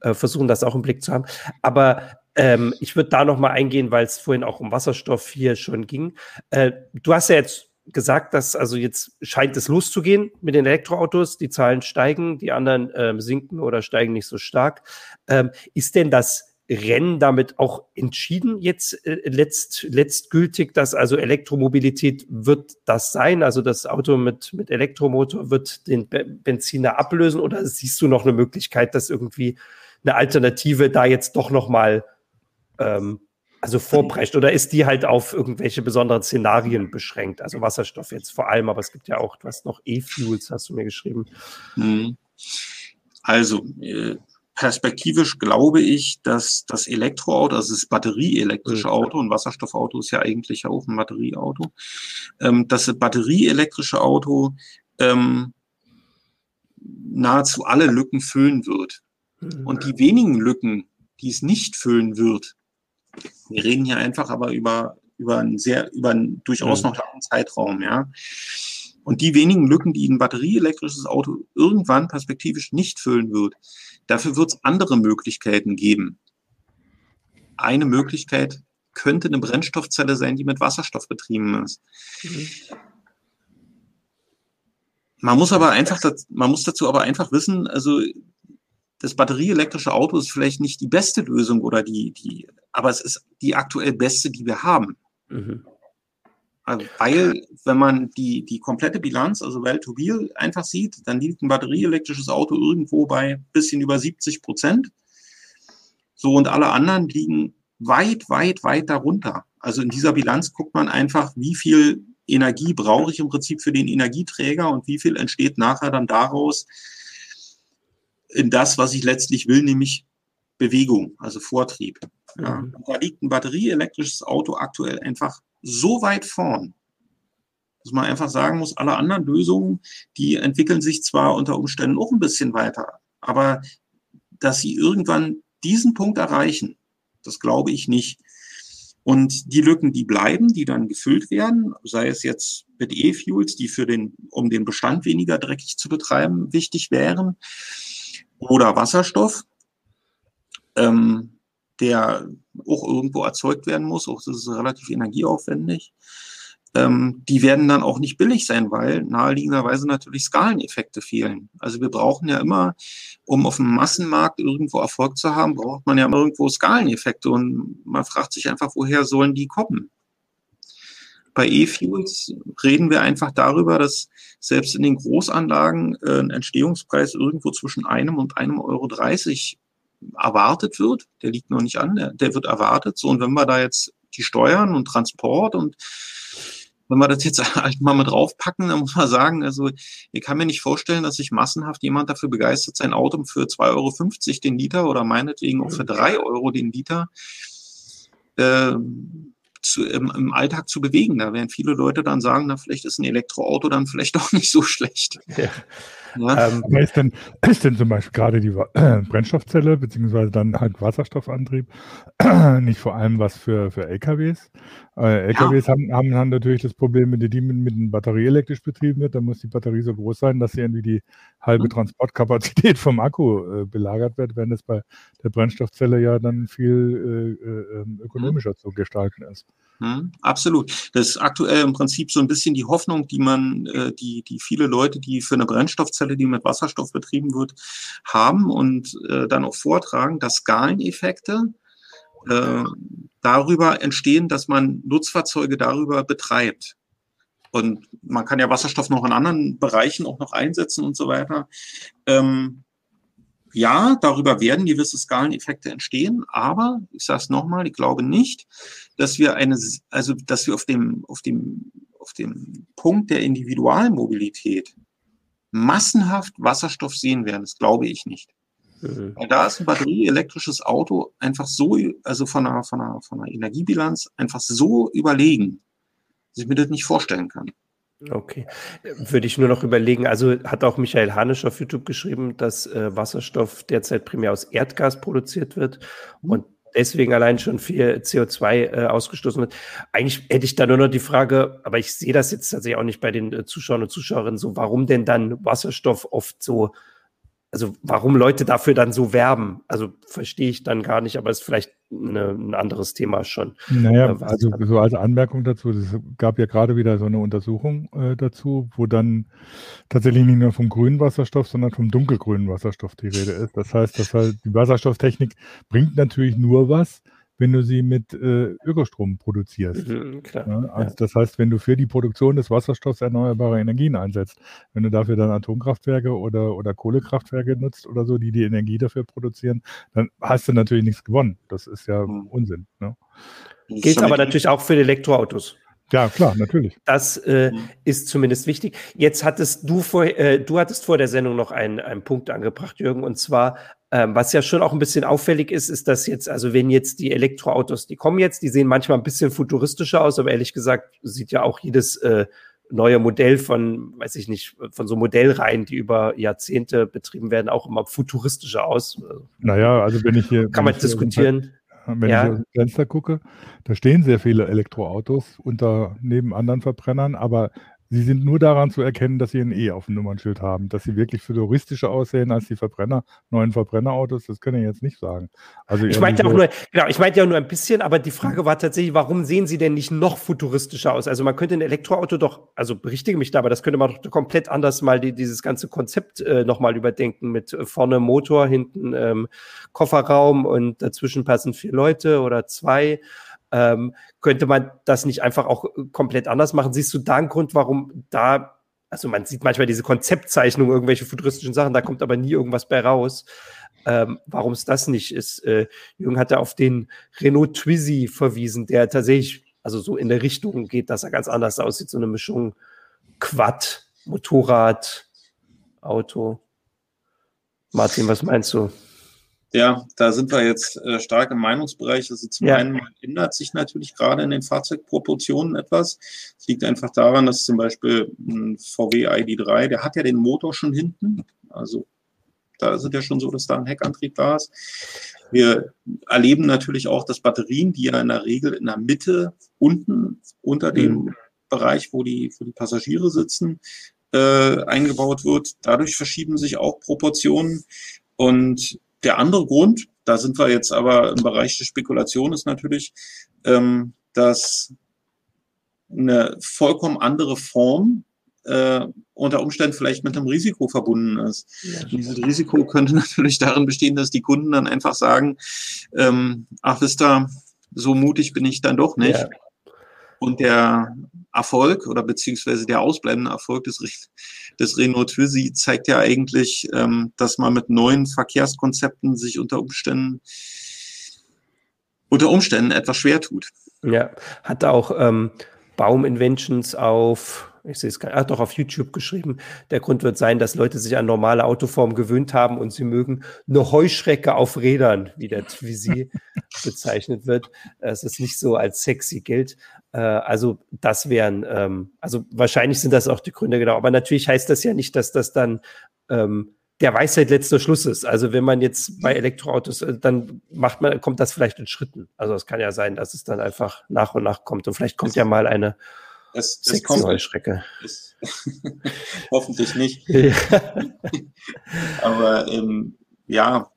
äh, versuchen das auch im Blick zu haben. Aber ähm, ich würde da noch mal eingehen, weil es vorhin auch um Wasserstoff hier schon ging. Äh, du hast ja jetzt gesagt, dass also jetzt scheint es loszugehen mit den Elektroautos. Die Zahlen steigen, die anderen ähm, sinken oder steigen nicht so stark. Ähm, ist denn das Rennen damit auch entschieden jetzt äh, letzt, letztgültig, dass also Elektromobilität wird das sein? Also das Auto mit, mit Elektromotor wird den Benziner ablösen oder siehst du noch eine Möglichkeit, dass irgendwie eine Alternative da jetzt doch noch mal ähm, also vorprescht oder ist die halt auf irgendwelche besonderen Szenarien beschränkt? Also Wasserstoff jetzt vor allem, aber es gibt ja auch, hast noch E-Fuels, hast du mir geschrieben. Mhm. Also, äh, perspektivisch glaube ich, dass das Elektroauto, also das batterieelektrische mhm. Auto, ein Wasserstoffauto ist ja eigentlich auch ein Batterieauto, ähm, dass das batterieelektrische Auto ähm, nahezu alle Lücken füllen wird. Mhm. Und die wenigen Lücken, die es nicht füllen wird, wir reden hier einfach aber über, über einen sehr, über einen durchaus mhm. noch langen Zeitraum, ja. Und die wenigen Lücken, die ein batterieelektrisches Auto irgendwann perspektivisch nicht füllen wird, dafür wird es andere Möglichkeiten geben. Eine Möglichkeit könnte eine Brennstoffzelle sein, die mit Wasserstoff betrieben ist. Mhm. Man muss aber einfach, man muss dazu aber einfach wissen, also das batterieelektrische Auto ist vielleicht nicht die beste Lösung oder die, die, aber es ist die aktuell beste, die wir haben. Mhm. Also, weil, wenn man die, die komplette Bilanz, also Well to Wheel, einfach sieht, dann liegt ein batterieelektrisches Auto irgendwo bei bisschen über 70 Prozent. So, und alle anderen liegen weit, weit, weit darunter. Also in dieser Bilanz guckt man einfach, wie viel Energie brauche ich im Prinzip für den Energieträger und wie viel entsteht nachher dann daraus in das, was ich letztlich will, nämlich Bewegung, also Vortrieb. Ja. Mhm. Da liegt ein batterieelektrisches Auto aktuell einfach so weit vorn, dass man einfach sagen muss, alle anderen Lösungen, die entwickeln sich zwar unter Umständen auch ein bisschen weiter, aber dass sie irgendwann diesen Punkt erreichen, das glaube ich nicht. Und die Lücken, die bleiben, die dann gefüllt werden, sei es jetzt mit E-Fuels, die für den, um den Bestand weniger dreckig zu betreiben, wichtig wären, oder Wasserstoff, ähm, der auch irgendwo erzeugt werden muss, auch das ist relativ energieaufwendig. Ähm, die werden dann auch nicht billig sein, weil naheliegenderweise natürlich Skaleneffekte fehlen. Also wir brauchen ja immer, um auf dem Massenmarkt irgendwo Erfolg zu haben, braucht man ja irgendwo Skaleneffekte und man fragt sich einfach, woher sollen die kommen? Bei E-Fuels reden wir einfach darüber, dass selbst in den Großanlagen äh, ein Entstehungspreis irgendwo zwischen einem und einem Euro dreißig erwartet wird. Der liegt noch nicht an, der, der wird erwartet. So, und wenn wir da jetzt die Steuern und Transport und wenn wir das jetzt *laughs* halt mal mit draufpacken, dann muss man sagen, also ich kann mir nicht vorstellen, dass sich massenhaft jemand dafür begeistert, sein Auto für 2,50 Euro den Liter oder meinetwegen auch für 3 Euro den Liter äh, zu, im, im Alltag zu bewegen. Da werden viele Leute dann sagen, na, vielleicht ist ein Elektroauto dann vielleicht *laughs* auch nicht so schlecht. Ja. Ja. Ähm, Aber ist denn, *clears throat* ist denn zum Beispiel gerade die äh, *clears throat* Brennstoffzelle, beziehungsweise dann halt Wasserstoffantrieb, *clears throat* nicht vor allem was für, für LKWs? Äh, LKWs ja. haben, haben, haben natürlich das Problem, wenn die mit, mit einer Batterie elektrisch betrieben wird, dann muss die Batterie so groß sein, dass sie irgendwie die halbe mhm. Transportkapazität vom Akku äh, belagert wird, wenn es bei der Brennstoffzelle ja dann viel äh, äh ähm, ökonomischer mhm. zu gestalten ist. Hm, absolut. Das ist aktuell im Prinzip so ein bisschen die Hoffnung, die man, äh, die, die viele Leute, die für eine Brennstoffzelle, die mit Wasserstoff betrieben wird, haben und äh, dann auch vortragen, dass Skaleneffekte äh, darüber entstehen, dass man Nutzfahrzeuge darüber betreibt. Und man kann ja Wasserstoff noch in anderen Bereichen auch noch einsetzen und so weiter. Ähm, ja, darüber werden gewisse Skaleneffekte entstehen, aber ich sage es nochmal, ich glaube nicht, dass wir eine, also dass wir auf dem, auf dem, auf dem Punkt der Individualmobilität massenhaft Wasserstoff sehen werden. Das glaube ich nicht. Mhm. Weil da ist ein batterieelektrisches Auto einfach so, also von einer, von einer, von einer Energiebilanz einfach so überlegen, dass ich mir das nicht vorstellen kann. Okay. Würde ich nur noch überlegen, also hat auch Michael Hanisch auf YouTube geschrieben, dass äh, Wasserstoff derzeit primär aus Erdgas produziert wird mhm. und deswegen allein schon viel CO2 äh, ausgestoßen wird. Eigentlich hätte ich da nur noch die Frage, aber ich sehe das jetzt tatsächlich auch nicht bei den äh, Zuschauern und Zuschauerinnen so, warum denn dann Wasserstoff oft so also warum Leute dafür dann so werben, also verstehe ich dann gar nicht, aber ist vielleicht eine, ein anderes Thema schon. Naja, äh, also so als Anmerkung dazu, es gab ja gerade wieder so eine Untersuchung äh, dazu, wo dann tatsächlich nicht nur vom grünen Wasserstoff, sondern vom dunkelgrünen Wasserstoff die Rede ist. Das heißt, dass halt die Wasserstofftechnik bringt natürlich nur was, wenn du sie mit äh, Ökostrom produzierst. Mhm, ja, also ja. Das heißt, wenn du für die Produktion des Wasserstoffs erneuerbare Energien einsetzt, wenn du dafür dann Atomkraftwerke oder, oder Kohlekraftwerke nutzt oder so, die die Energie dafür produzieren, dann hast du natürlich nichts gewonnen. Das ist ja mhm. Unsinn. Ne? Gilt aber natürlich auch für die Elektroautos. Ja, klar, natürlich. Das äh, mhm. ist zumindest wichtig. Jetzt hattest du vor, äh, du hattest vor der Sendung noch einen, einen Punkt angebracht, Jürgen, und zwar, ähm, was ja schon auch ein bisschen auffällig ist, ist, dass jetzt, also wenn jetzt die Elektroautos, die kommen jetzt, die sehen manchmal ein bisschen futuristischer aus, aber ehrlich gesagt sieht ja auch jedes äh, neue Modell von, weiß ich nicht, von so Modellreihen, die über Jahrzehnte betrieben werden, auch immer futuristischer aus. Naja, also wenn ich hier. Kann man diskutieren. *laughs* Wenn ja. ich aus dem Fenster gucke, da stehen sehr viele Elektroautos unter neben anderen Verbrennern, aber Sie sind nur daran zu erkennen, dass sie ein E auf dem Nummernschild haben. Dass sie wirklich futuristischer aussehen als die Verbrenner, neuen Verbrennerautos, das kann ich jetzt nicht sagen. Also ich meinte ja auch nur, genau, ich meinte ja nur ein bisschen, aber die Frage war tatsächlich, warum sehen sie denn nicht noch futuristischer aus? Also man könnte ein Elektroauto doch, also berichtige mich da, aber das könnte man doch komplett anders mal die, dieses ganze Konzept äh, nochmal überdenken mit äh, vorne Motor, hinten ähm, Kofferraum und dazwischen passen vier Leute oder zwei. Ähm, könnte man das nicht einfach auch äh, komplett anders machen? Siehst du da einen Grund, warum da, also man sieht manchmal diese Konzeptzeichnungen, irgendwelche futuristischen Sachen, da kommt aber nie irgendwas bei raus. Ähm, warum es das nicht ist. Äh, Jürgen hatte auf den Renault Twizy verwiesen, der tatsächlich, also so in der Richtung geht, dass er ganz anders aussieht, so eine Mischung Quad, Motorrad, Auto. Martin, was meinst du? Ja, da sind wir jetzt äh, stark im Meinungsbereich. Also zum ja. einen ändert sich natürlich gerade in den Fahrzeugproportionen etwas. Es liegt einfach daran, dass zum Beispiel ein VW ID3, der hat ja den Motor schon hinten. Also da ist es ja schon so, dass da ein Heckantrieb da ist. Wir erleben natürlich auch, dass Batterien, die ja in der Regel in der Mitte unten unter dem mhm. Bereich, wo die, wo die Passagiere sitzen, äh, eingebaut wird. Dadurch verschieben sich auch Proportionen. Und der andere Grund, da sind wir jetzt aber im Bereich der Spekulation, ist natürlich, ähm, dass eine vollkommen andere Form äh, unter Umständen vielleicht mit einem Risiko verbunden ist. Ja. Dieses Risiko könnte *laughs* natürlich darin bestehen, dass die Kunden dann einfach sagen, ähm, ach wisst ihr, so mutig bin ich dann doch nicht. Ja. Und der Erfolg oder beziehungsweise der ausbleibende Erfolg des, des Renault Twizy zeigt ja eigentlich, ähm, dass man mit neuen Verkehrskonzepten sich unter Umständen unter Umständen etwas schwer tut. Ja, hat auch ähm, Baum Inventions auf ich sehe es gerade, doch auf YouTube geschrieben. Der Grund wird sein, dass Leute sich an normale Autoformen gewöhnt haben und sie mögen eine Heuschrecke auf Rädern, wie der Twizy *laughs* bezeichnet wird. Es ist nicht so als sexy gilt. Äh, also das wären, ähm, also wahrscheinlich sind das auch die Gründe genau. Aber natürlich heißt das ja nicht, dass das dann ähm, der Weisheit letzter Schluss ist. Also wenn man jetzt bei Elektroautos, äh, dann macht man, kommt das vielleicht in Schritten. Also es kann ja sein, dass es dann einfach nach und nach kommt. Und vielleicht kommt es, ja mal eine es, es kommt. Es, *laughs* hoffentlich nicht. *laughs* *laughs* Aber ähm, ja,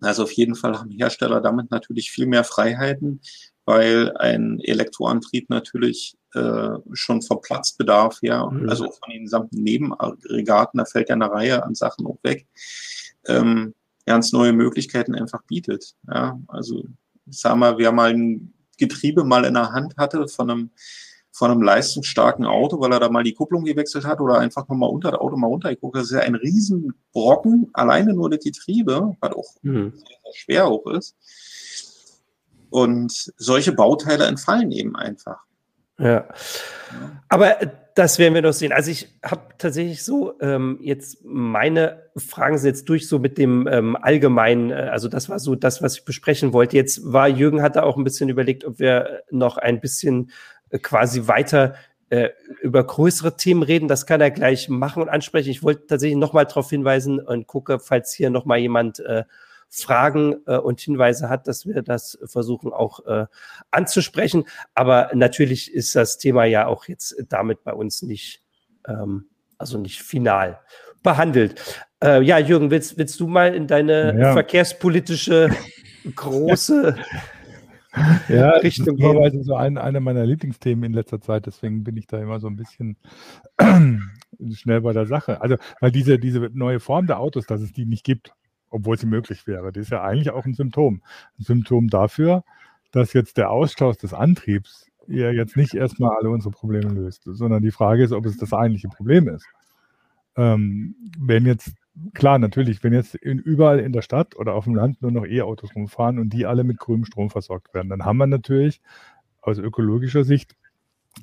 also auf jeden Fall haben Hersteller damit natürlich viel mehr Freiheiten, weil ein Elektroantrieb natürlich äh, schon vom Platzbedarf her, mhm. also von den gesamten Nebenaggregaten, da fällt ja eine Reihe an Sachen auch weg, ähm, ganz neue Möglichkeiten einfach bietet. Ja, also sag mal, wer mal ein Getriebe mal in der Hand hatte von einem von einem leistungsstarken Auto, weil er da mal die Kupplung gewechselt hat oder einfach nochmal unter das Auto mal runtergeguckt. Das ist ja ein Riesenbrocken, alleine nur das Getriebe, was auch mhm. sehr, sehr schwer auch ist. Und solche Bauteile entfallen eben einfach. Ja. Aber das werden wir noch sehen. Also ich habe tatsächlich so ähm, jetzt meine Fragen sind jetzt durch so mit dem ähm, allgemeinen, äh, also das war so das, was ich besprechen wollte. Jetzt war Jürgen hatte auch ein bisschen überlegt, ob wir noch ein bisschen äh, quasi weiter äh, über größere Themen reden. Das kann er gleich machen und ansprechen. Ich wollte tatsächlich noch mal darauf hinweisen und gucke, falls hier noch mal jemand äh, Fragen äh, und Hinweise hat, dass wir das versuchen auch äh, anzusprechen. Aber natürlich ist das Thema ja auch jetzt damit bei uns nicht, ähm, also nicht final behandelt. Äh, ja, Jürgen, willst, willst du mal in deine ja. verkehrspolitische *laughs* große ja, Richtung gehen? Das ist so ein, einer meiner Lieblingsthemen in letzter Zeit, deswegen bin ich da immer so ein bisschen *clears throat* schnell bei der Sache. Also, weil diese, diese neue Form der Autos, dass es die nicht gibt, obwohl sie möglich wäre. Das ist ja eigentlich auch ein Symptom. Ein Symptom dafür, dass jetzt der Austausch des Antriebs ja jetzt nicht erstmal alle unsere Probleme löst, sondern die Frage ist, ob es das eigentliche Problem ist. Ähm, wenn jetzt, klar, natürlich, wenn jetzt in, überall in der Stadt oder auf dem Land nur noch E-Autos rumfahren und die alle mit grünem Strom versorgt werden, dann haben wir natürlich aus ökologischer Sicht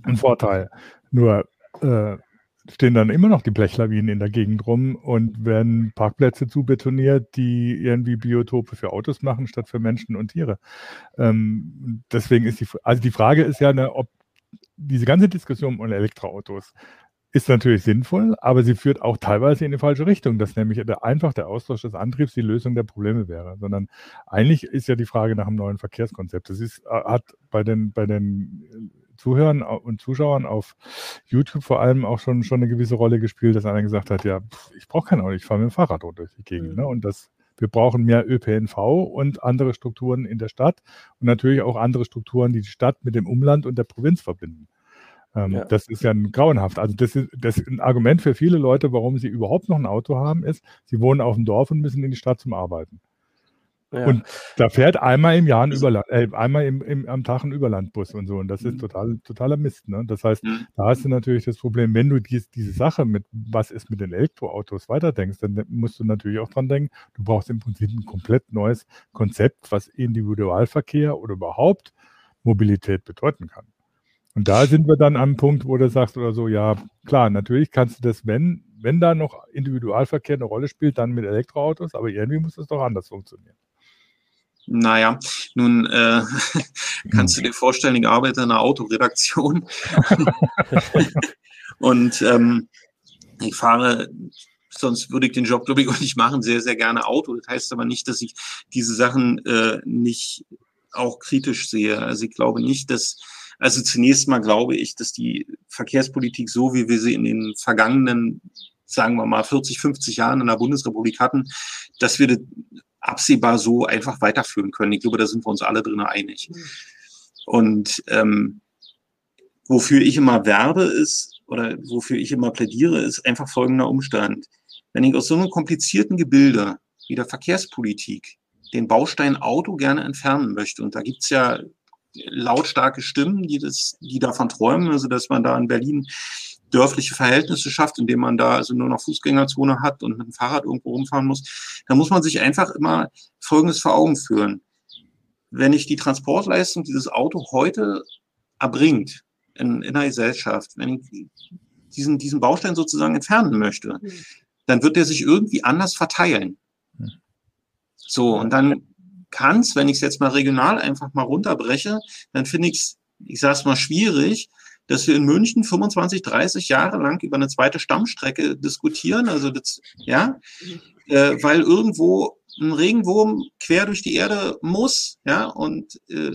einen Vorteil. Nur äh, stehen dann immer noch die Blechlawinen in der Gegend rum und werden Parkplätze zubetoniert, die irgendwie Biotope für Autos machen statt für Menschen und Tiere. Ähm, deswegen ist die, also die Frage ist ja, ne, ob diese ganze Diskussion um Elektroautos ist natürlich sinnvoll, aber sie führt auch teilweise in die falsche Richtung, dass nämlich der, einfach der Austausch des Antriebs die Lösung der Probleme wäre, sondern eigentlich ist ja die Frage nach einem neuen Verkehrskonzept. Das ist, hat bei den, bei den Zuhörern und Zuschauern auf YouTube vor allem auch schon, schon eine gewisse Rolle gespielt, dass einer gesagt hat, ja, ich brauche kein Auto, ich fahre mit dem Fahrrad durch die Gegend. Mhm. Ne? Und das, wir brauchen mehr ÖPNV und andere Strukturen in der Stadt und natürlich auch andere Strukturen, die die Stadt mit dem Umland und der Provinz verbinden. Ähm, ja. Das ist ja ein grauenhaft. Also das ist, das ist ein Argument für viele Leute, warum sie überhaupt noch ein Auto haben, ist, sie wohnen auf dem Dorf und müssen in die Stadt zum Arbeiten. Ja. Und da fährt einmal im Jahr ein Überland, äh, einmal im, im, am Tag ein Überlandbus und so. Und das ist mhm. total, totaler Mist. Ne? Das heißt, mhm. da hast du natürlich das Problem, wenn du dies, diese Sache mit, was ist mit den Elektroautos weiterdenkst, dann musst du natürlich auch dran denken, du brauchst im Prinzip ein komplett neues Konzept, was Individualverkehr oder überhaupt Mobilität bedeuten kann. Und da sind wir dann am Punkt, wo du sagst oder so, ja, klar, natürlich kannst du das, wenn, wenn da noch Individualverkehr eine Rolle spielt, dann mit Elektroautos, aber irgendwie muss das doch anders funktionieren. Naja, nun äh, *laughs* kannst du dir vorstellen, ich arbeite in einer Autoredaktion *laughs* und ähm, ich fahre, sonst würde ich den Job, glaube ich, auch nicht machen, sehr, sehr gerne Auto. Das heißt aber nicht, dass ich diese Sachen äh, nicht auch kritisch sehe. Also ich glaube nicht, dass, also zunächst mal glaube ich, dass die Verkehrspolitik so, wie wir sie in den vergangenen sagen wir mal 40, 50 Jahren in der Bundesrepublik hatten, dass wir das absehbar so einfach weiterführen können. Ich glaube, da sind wir uns alle drin einig. Und ähm, wofür ich immer werbe ist, oder wofür ich immer plädiere, ist einfach folgender Umstand. Wenn ich aus so einem komplizierten Gebilde wie der Verkehrspolitik den Baustein Auto gerne entfernen möchte, und da gibt's ja lautstarke Stimmen, die, das, die davon träumen, also dass man da in Berlin dörfliche Verhältnisse schafft, indem man da also nur noch Fußgängerzone hat und mit dem Fahrrad irgendwo rumfahren muss, da muss man sich einfach immer Folgendes vor Augen führen. Wenn ich die Transportleistung dieses Auto heute erbringt in, in einer Gesellschaft, wenn ich diesen, diesen Baustein sozusagen entfernen möchte, mhm. dann wird der sich irgendwie anders verteilen. So, und dann kann es, wenn ich es jetzt mal regional einfach mal runterbreche, dann finde ich es, ich sage es mal, schwierig, dass wir in München 25, 30 Jahre lang über eine zweite Stammstrecke diskutieren. Also das, ja, äh, weil irgendwo ein Regenwurm quer durch die Erde muss, ja, und äh,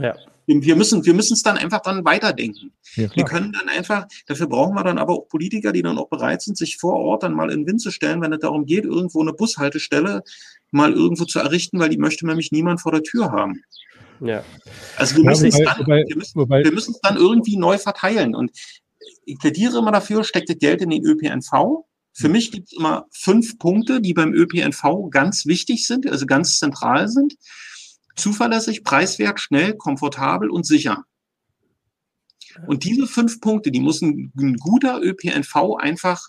ja. Wir müssen, wir müssen es dann einfach dann weiterdenken. Ja, wir können dann einfach, dafür brauchen wir dann aber auch Politiker, die dann auch bereit sind, sich vor Ort dann mal in den Wind zu stellen, wenn es darum geht, irgendwo eine Bushaltestelle mal irgendwo zu errichten, weil die möchte nämlich niemand vor der Tür haben. Ja. Also wir müssen, ja, wobei, es dann, wobei, wir, müssen, wobei, wir müssen es dann irgendwie neu verteilen. Und ich plädiere immer dafür, steckt das Geld in den ÖPNV. Für hm. mich gibt es immer fünf Punkte, die beim ÖPNV ganz wichtig sind, also ganz zentral sind. Zuverlässig, preiswert, schnell, komfortabel und sicher. Und diese fünf Punkte, die muss ein, ein guter ÖPNV einfach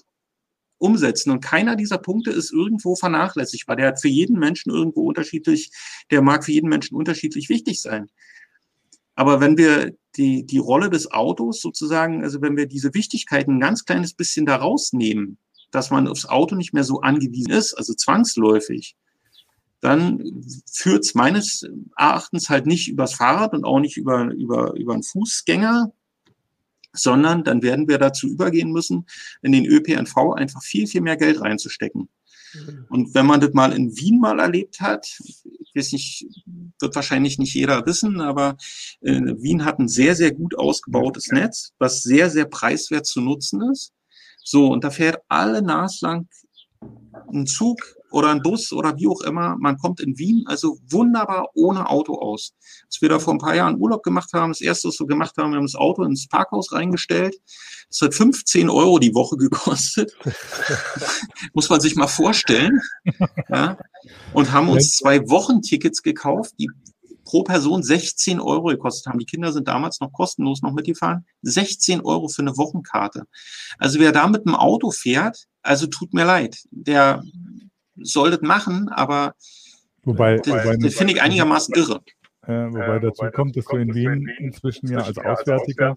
umsetzen. Und keiner dieser Punkte ist irgendwo vernachlässigbar. Der hat für jeden Menschen irgendwo unterschiedlich, der mag für jeden Menschen unterschiedlich wichtig sein. Aber wenn wir die, die Rolle des Autos sozusagen, also wenn wir diese Wichtigkeit ein ganz kleines bisschen da rausnehmen, dass man aufs Auto nicht mehr so angewiesen ist, also zwangsläufig, dann führt es meines Erachtens halt nicht übers Fahrrad und auch nicht über, über, über einen Fußgänger, sondern dann werden wir dazu übergehen müssen, in den ÖPNV einfach viel, viel mehr Geld reinzustecken. Mhm. Und wenn man das mal in Wien mal erlebt hat, ich weiß nicht, wird wahrscheinlich nicht jeder wissen, aber äh, Wien hat ein sehr, sehr gut ausgebautes Netz, was sehr, sehr preiswert zu nutzen ist. So, und da fährt alle naslang ein Zug oder ein Bus oder wie auch immer. Man kommt in Wien also wunderbar ohne Auto aus. Als wir da vor ein paar Jahren Urlaub gemacht haben, das erste, was wir gemacht haben, wir haben das Auto ins Parkhaus reingestellt. Das hat 15 Euro die Woche gekostet. *laughs* Muss man sich mal vorstellen. Ja. Und haben uns zwei Wochentickets gekauft, die pro Person 16 Euro gekostet haben. Die Kinder sind damals noch kostenlos noch mitgefahren. 16 Euro für eine Wochenkarte. Also wer da mit dem Auto fährt, also tut mir leid. Der soll das machen, aber wobei, das, wobei, das finde ich einigermaßen irre. Äh, wobei dazu wobei kommt, dass du in Wien inzwischen ja als Auswärtiger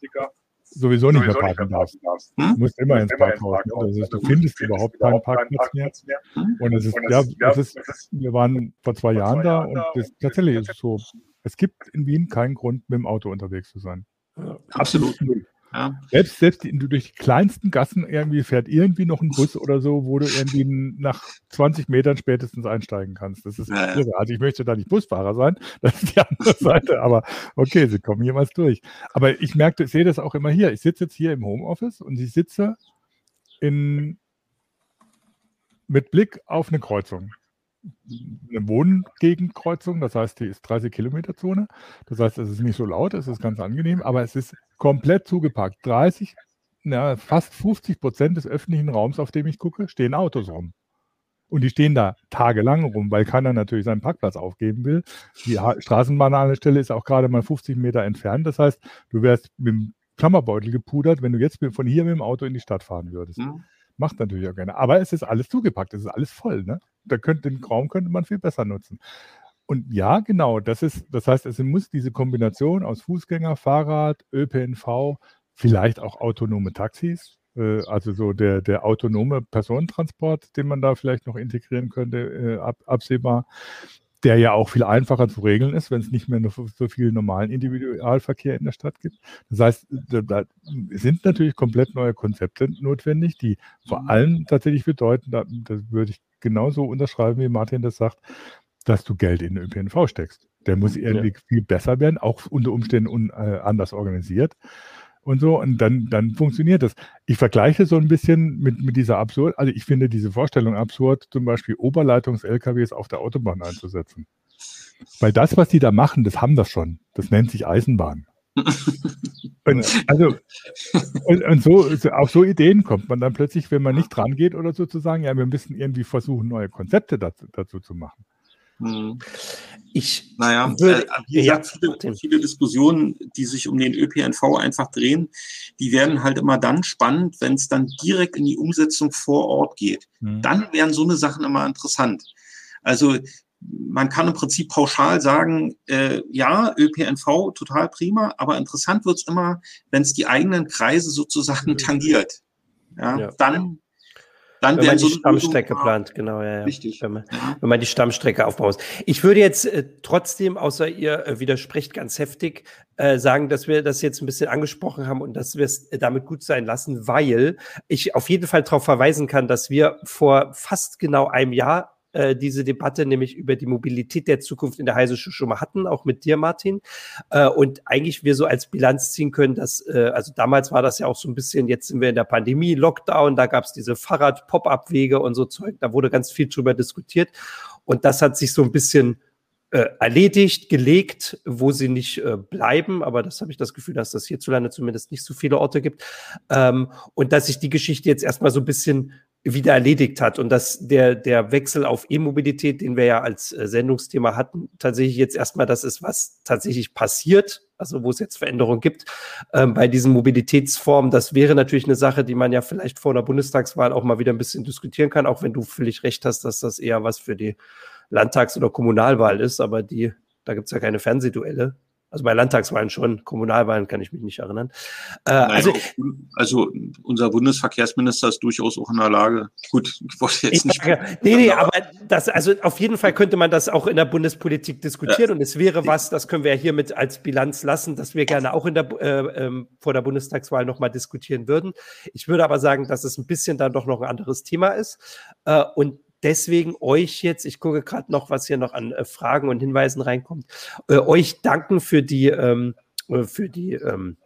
sowieso nicht mehr parken darfst. Hm? Du musst immer ins Parkhaus. Ne? Also du findest überhaupt keinen Parkplatz mehr. Hm? Und es ist, ja, es ist, wir waren vor zwei Jahren da und das, tatsächlich ist es so, es gibt in Wien keinen Grund, mit dem Auto unterwegs zu sein. Absolut. Ja. Selbst, selbst die, durch die kleinsten Gassen irgendwie fährt irgendwie noch ein Bus oder so, wo du irgendwie nach 20 Metern spätestens einsteigen kannst. Das ist ja, irre. Also ich möchte da nicht Busfahrer sein, *laughs* das ist die andere Seite, aber okay, sie kommen jemals durch. Aber ich merke, ich sehe das auch immer hier. Ich sitze jetzt hier im Homeoffice und ich sitze in, mit Blick auf eine Kreuzung eine Wohngegendkreuzung, das heißt, die ist 30 Kilometer Zone. Das heißt, es ist nicht so laut, es ist ganz angenehm, aber es ist komplett zugepackt. 30, na, fast 50 Prozent des öffentlichen Raums, auf dem ich gucke, stehen Autos rum. Und die stehen da tagelang rum, weil keiner natürlich seinen Parkplatz aufgeben will. Die Straßenbahnhaltestelle ist auch gerade mal 50 Meter entfernt. Das heißt, du wärst mit dem Klammerbeutel gepudert, wenn du jetzt von hier mit dem Auto in die Stadt fahren würdest. Mhm. Macht natürlich auch gerne. Aber es ist alles zugepackt, es ist alles voll. Ne? Da könnte, den Raum könnte man viel besser nutzen. Und ja, genau, das ist, das heißt, es muss diese Kombination aus Fußgänger, Fahrrad, ÖPNV, vielleicht auch autonome Taxis, äh, also so der, der autonome Personentransport, den man da vielleicht noch integrieren könnte, äh, ab, absehbar der ja auch viel einfacher zu regeln ist, wenn es nicht mehr so viel normalen Individualverkehr in der Stadt gibt. Das heißt, da, da sind natürlich komplett neue Konzepte notwendig, die vor allem tatsächlich bedeuten, da, das würde ich genauso unterschreiben, wie Martin das sagt, dass du Geld in den ÖPNV steckst. Der muss irgendwie ja. viel besser werden, auch unter Umständen un, äh, anders organisiert und so. Und dann, dann funktioniert das. Ich vergleiche so ein bisschen mit, mit dieser absurd, also ich finde diese Vorstellung absurd, zum Beispiel Oberleitungs-LKWs auf der Autobahn einzusetzen. Weil das, was die da machen, das haben das schon. Das nennt sich Eisenbahn. *laughs* und, also, und, und so, auf so Ideen kommt man dann plötzlich, wenn man nicht dran geht oder sozusagen, ja, wir müssen irgendwie versuchen, neue Konzepte dazu, dazu zu machen. Mhm. Ich naja, würde, äh, wie gesagt, viele, viele, Diskussionen, die sich um den ÖPNV einfach drehen, die werden halt immer dann spannend, wenn es dann direkt in die Umsetzung vor Ort geht. Mhm. Dann wären so eine Sachen immer interessant. Also man kann im Prinzip pauschal sagen, äh, ja, ÖPNV total prima, aber interessant wird's immer, wenn es die eigenen Kreise sozusagen tangiert. Ja, ja. Dann Dann wenn man die so Stammstrecke plant, genau, ja, ja. Richtig. Wenn man, wenn man die Stammstrecke aufbaut. Ich würde jetzt äh, trotzdem, außer ihr äh, widersprecht ganz heftig, äh, sagen, dass wir das jetzt ein bisschen angesprochen haben und dass wir es äh, damit gut sein lassen, weil ich auf jeden Fall darauf verweisen kann, dass wir vor fast genau einem Jahr äh, diese Debatte nämlich über die Mobilität der Zukunft in der Heise schon mal hatten, auch mit dir, Martin. Äh, und eigentlich wir so als Bilanz ziehen können, dass, äh, also damals war das ja auch so ein bisschen, jetzt sind wir in der Pandemie, Lockdown, da gab es diese Fahrrad-Pop-Up-Wege und so Zeug, da wurde ganz viel drüber diskutiert. Und das hat sich so ein bisschen äh, erledigt, gelegt, wo sie nicht äh, bleiben. Aber das habe ich das Gefühl, dass das hierzulande zumindest nicht so viele Orte gibt. Ähm, und dass sich die Geschichte jetzt erstmal so ein bisschen wieder erledigt hat und dass der, der Wechsel auf E-Mobilität, den wir ja als äh, Sendungsthema hatten, tatsächlich jetzt erstmal das ist, was tatsächlich passiert, also wo es jetzt Veränderungen gibt ähm, bei diesen Mobilitätsformen. Das wäre natürlich eine Sache, die man ja vielleicht vor der Bundestagswahl auch mal wieder ein bisschen diskutieren kann, auch wenn du völlig recht hast, dass das eher was für die Landtags- oder Kommunalwahl ist, aber die, da gibt es ja keine Fernsehduelle. Also bei Landtagswahlen schon, Kommunalwahlen kann ich mich nicht erinnern. Äh, Nein, also, also unser Bundesverkehrsminister ist durchaus auch in der Lage. Gut, ich wollte jetzt nicht. Sage, nee, nee, aber das, also auf jeden Fall könnte man das auch in der Bundespolitik diskutieren ja. und es wäre was, das können wir ja hiermit als Bilanz lassen, dass wir gerne auch in der, äh, ähm, vor der Bundestagswahl nochmal diskutieren würden. Ich würde aber sagen, dass es ein bisschen dann doch noch ein anderes Thema ist. Äh, und deswegen euch jetzt, ich gucke gerade noch, was hier noch an äh, Fragen und Hinweisen reinkommt, äh, euch danken für die, ähm, äh, für die, ähm,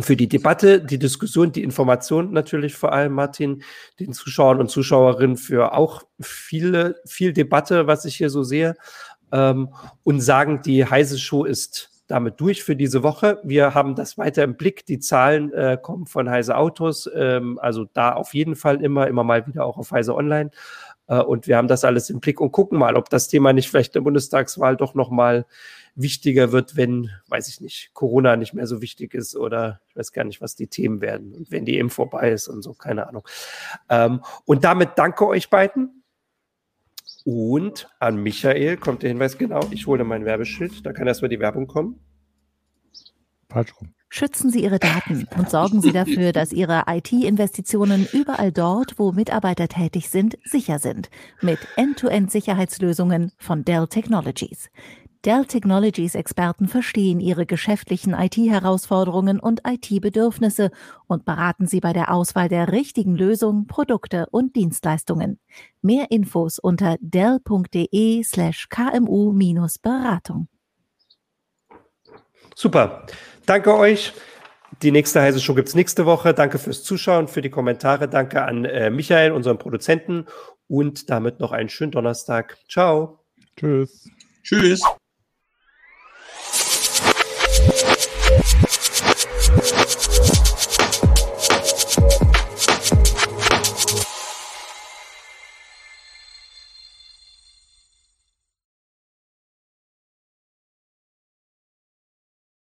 für die Debatte, die Diskussion, die Information natürlich vor allem, Martin, den Zuschauern und Zuschauerinnen für auch viele, viel Debatte, was ich hier so sehe, ähm, und sagen, die heiße Show ist damit durch für diese Woche. Wir haben das weiter im Blick. Die Zahlen äh, kommen von Heise Autos, ähm, also da auf jeden Fall immer, immer mal wieder auch auf Heise Online. Äh, und wir haben das alles im Blick und gucken mal, ob das Thema nicht vielleicht der Bundestagswahl doch nochmal wichtiger wird, wenn, weiß ich nicht, Corona nicht mehr so wichtig ist oder ich weiß gar nicht, was die Themen werden und wenn die eben vorbei ist und so, keine Ahnung. Ähm, und damit danke euch beiden. Und an Michael kommt der Hinweis, genau, ich hole mein Werbeschild, da kann erstmal die Werbung kommen. Falsch rum. Schützen Sie Ihre Daten und sorgen Sie dafür, dass Ihre IT-Investitionen überall dort, wo Mitarbeiter tätig sind, sicher sind. Mit End-to-End-Sicherheitslösungen von Dell Technologies. Dell Technologies Experten verstehen Ihre geschäftlichen IT-Herausforderungen und IT-Bedürfnisse und beraten Sie bei der Auswahl der richtigen Lösung, Produkte und Dienstleistungen. Mehr Infos unter dell.de slash kmu-beratung. Super. Danke euch. Die nächste heiße Show gibt es nächste Woche. Danke fürs Zuschauen, für die Kommentare. Danke an äh, Michael, unseren Produzenten. Und damit noch einen schönen Donnerstag. Ciao. Tschüss. Tschüss.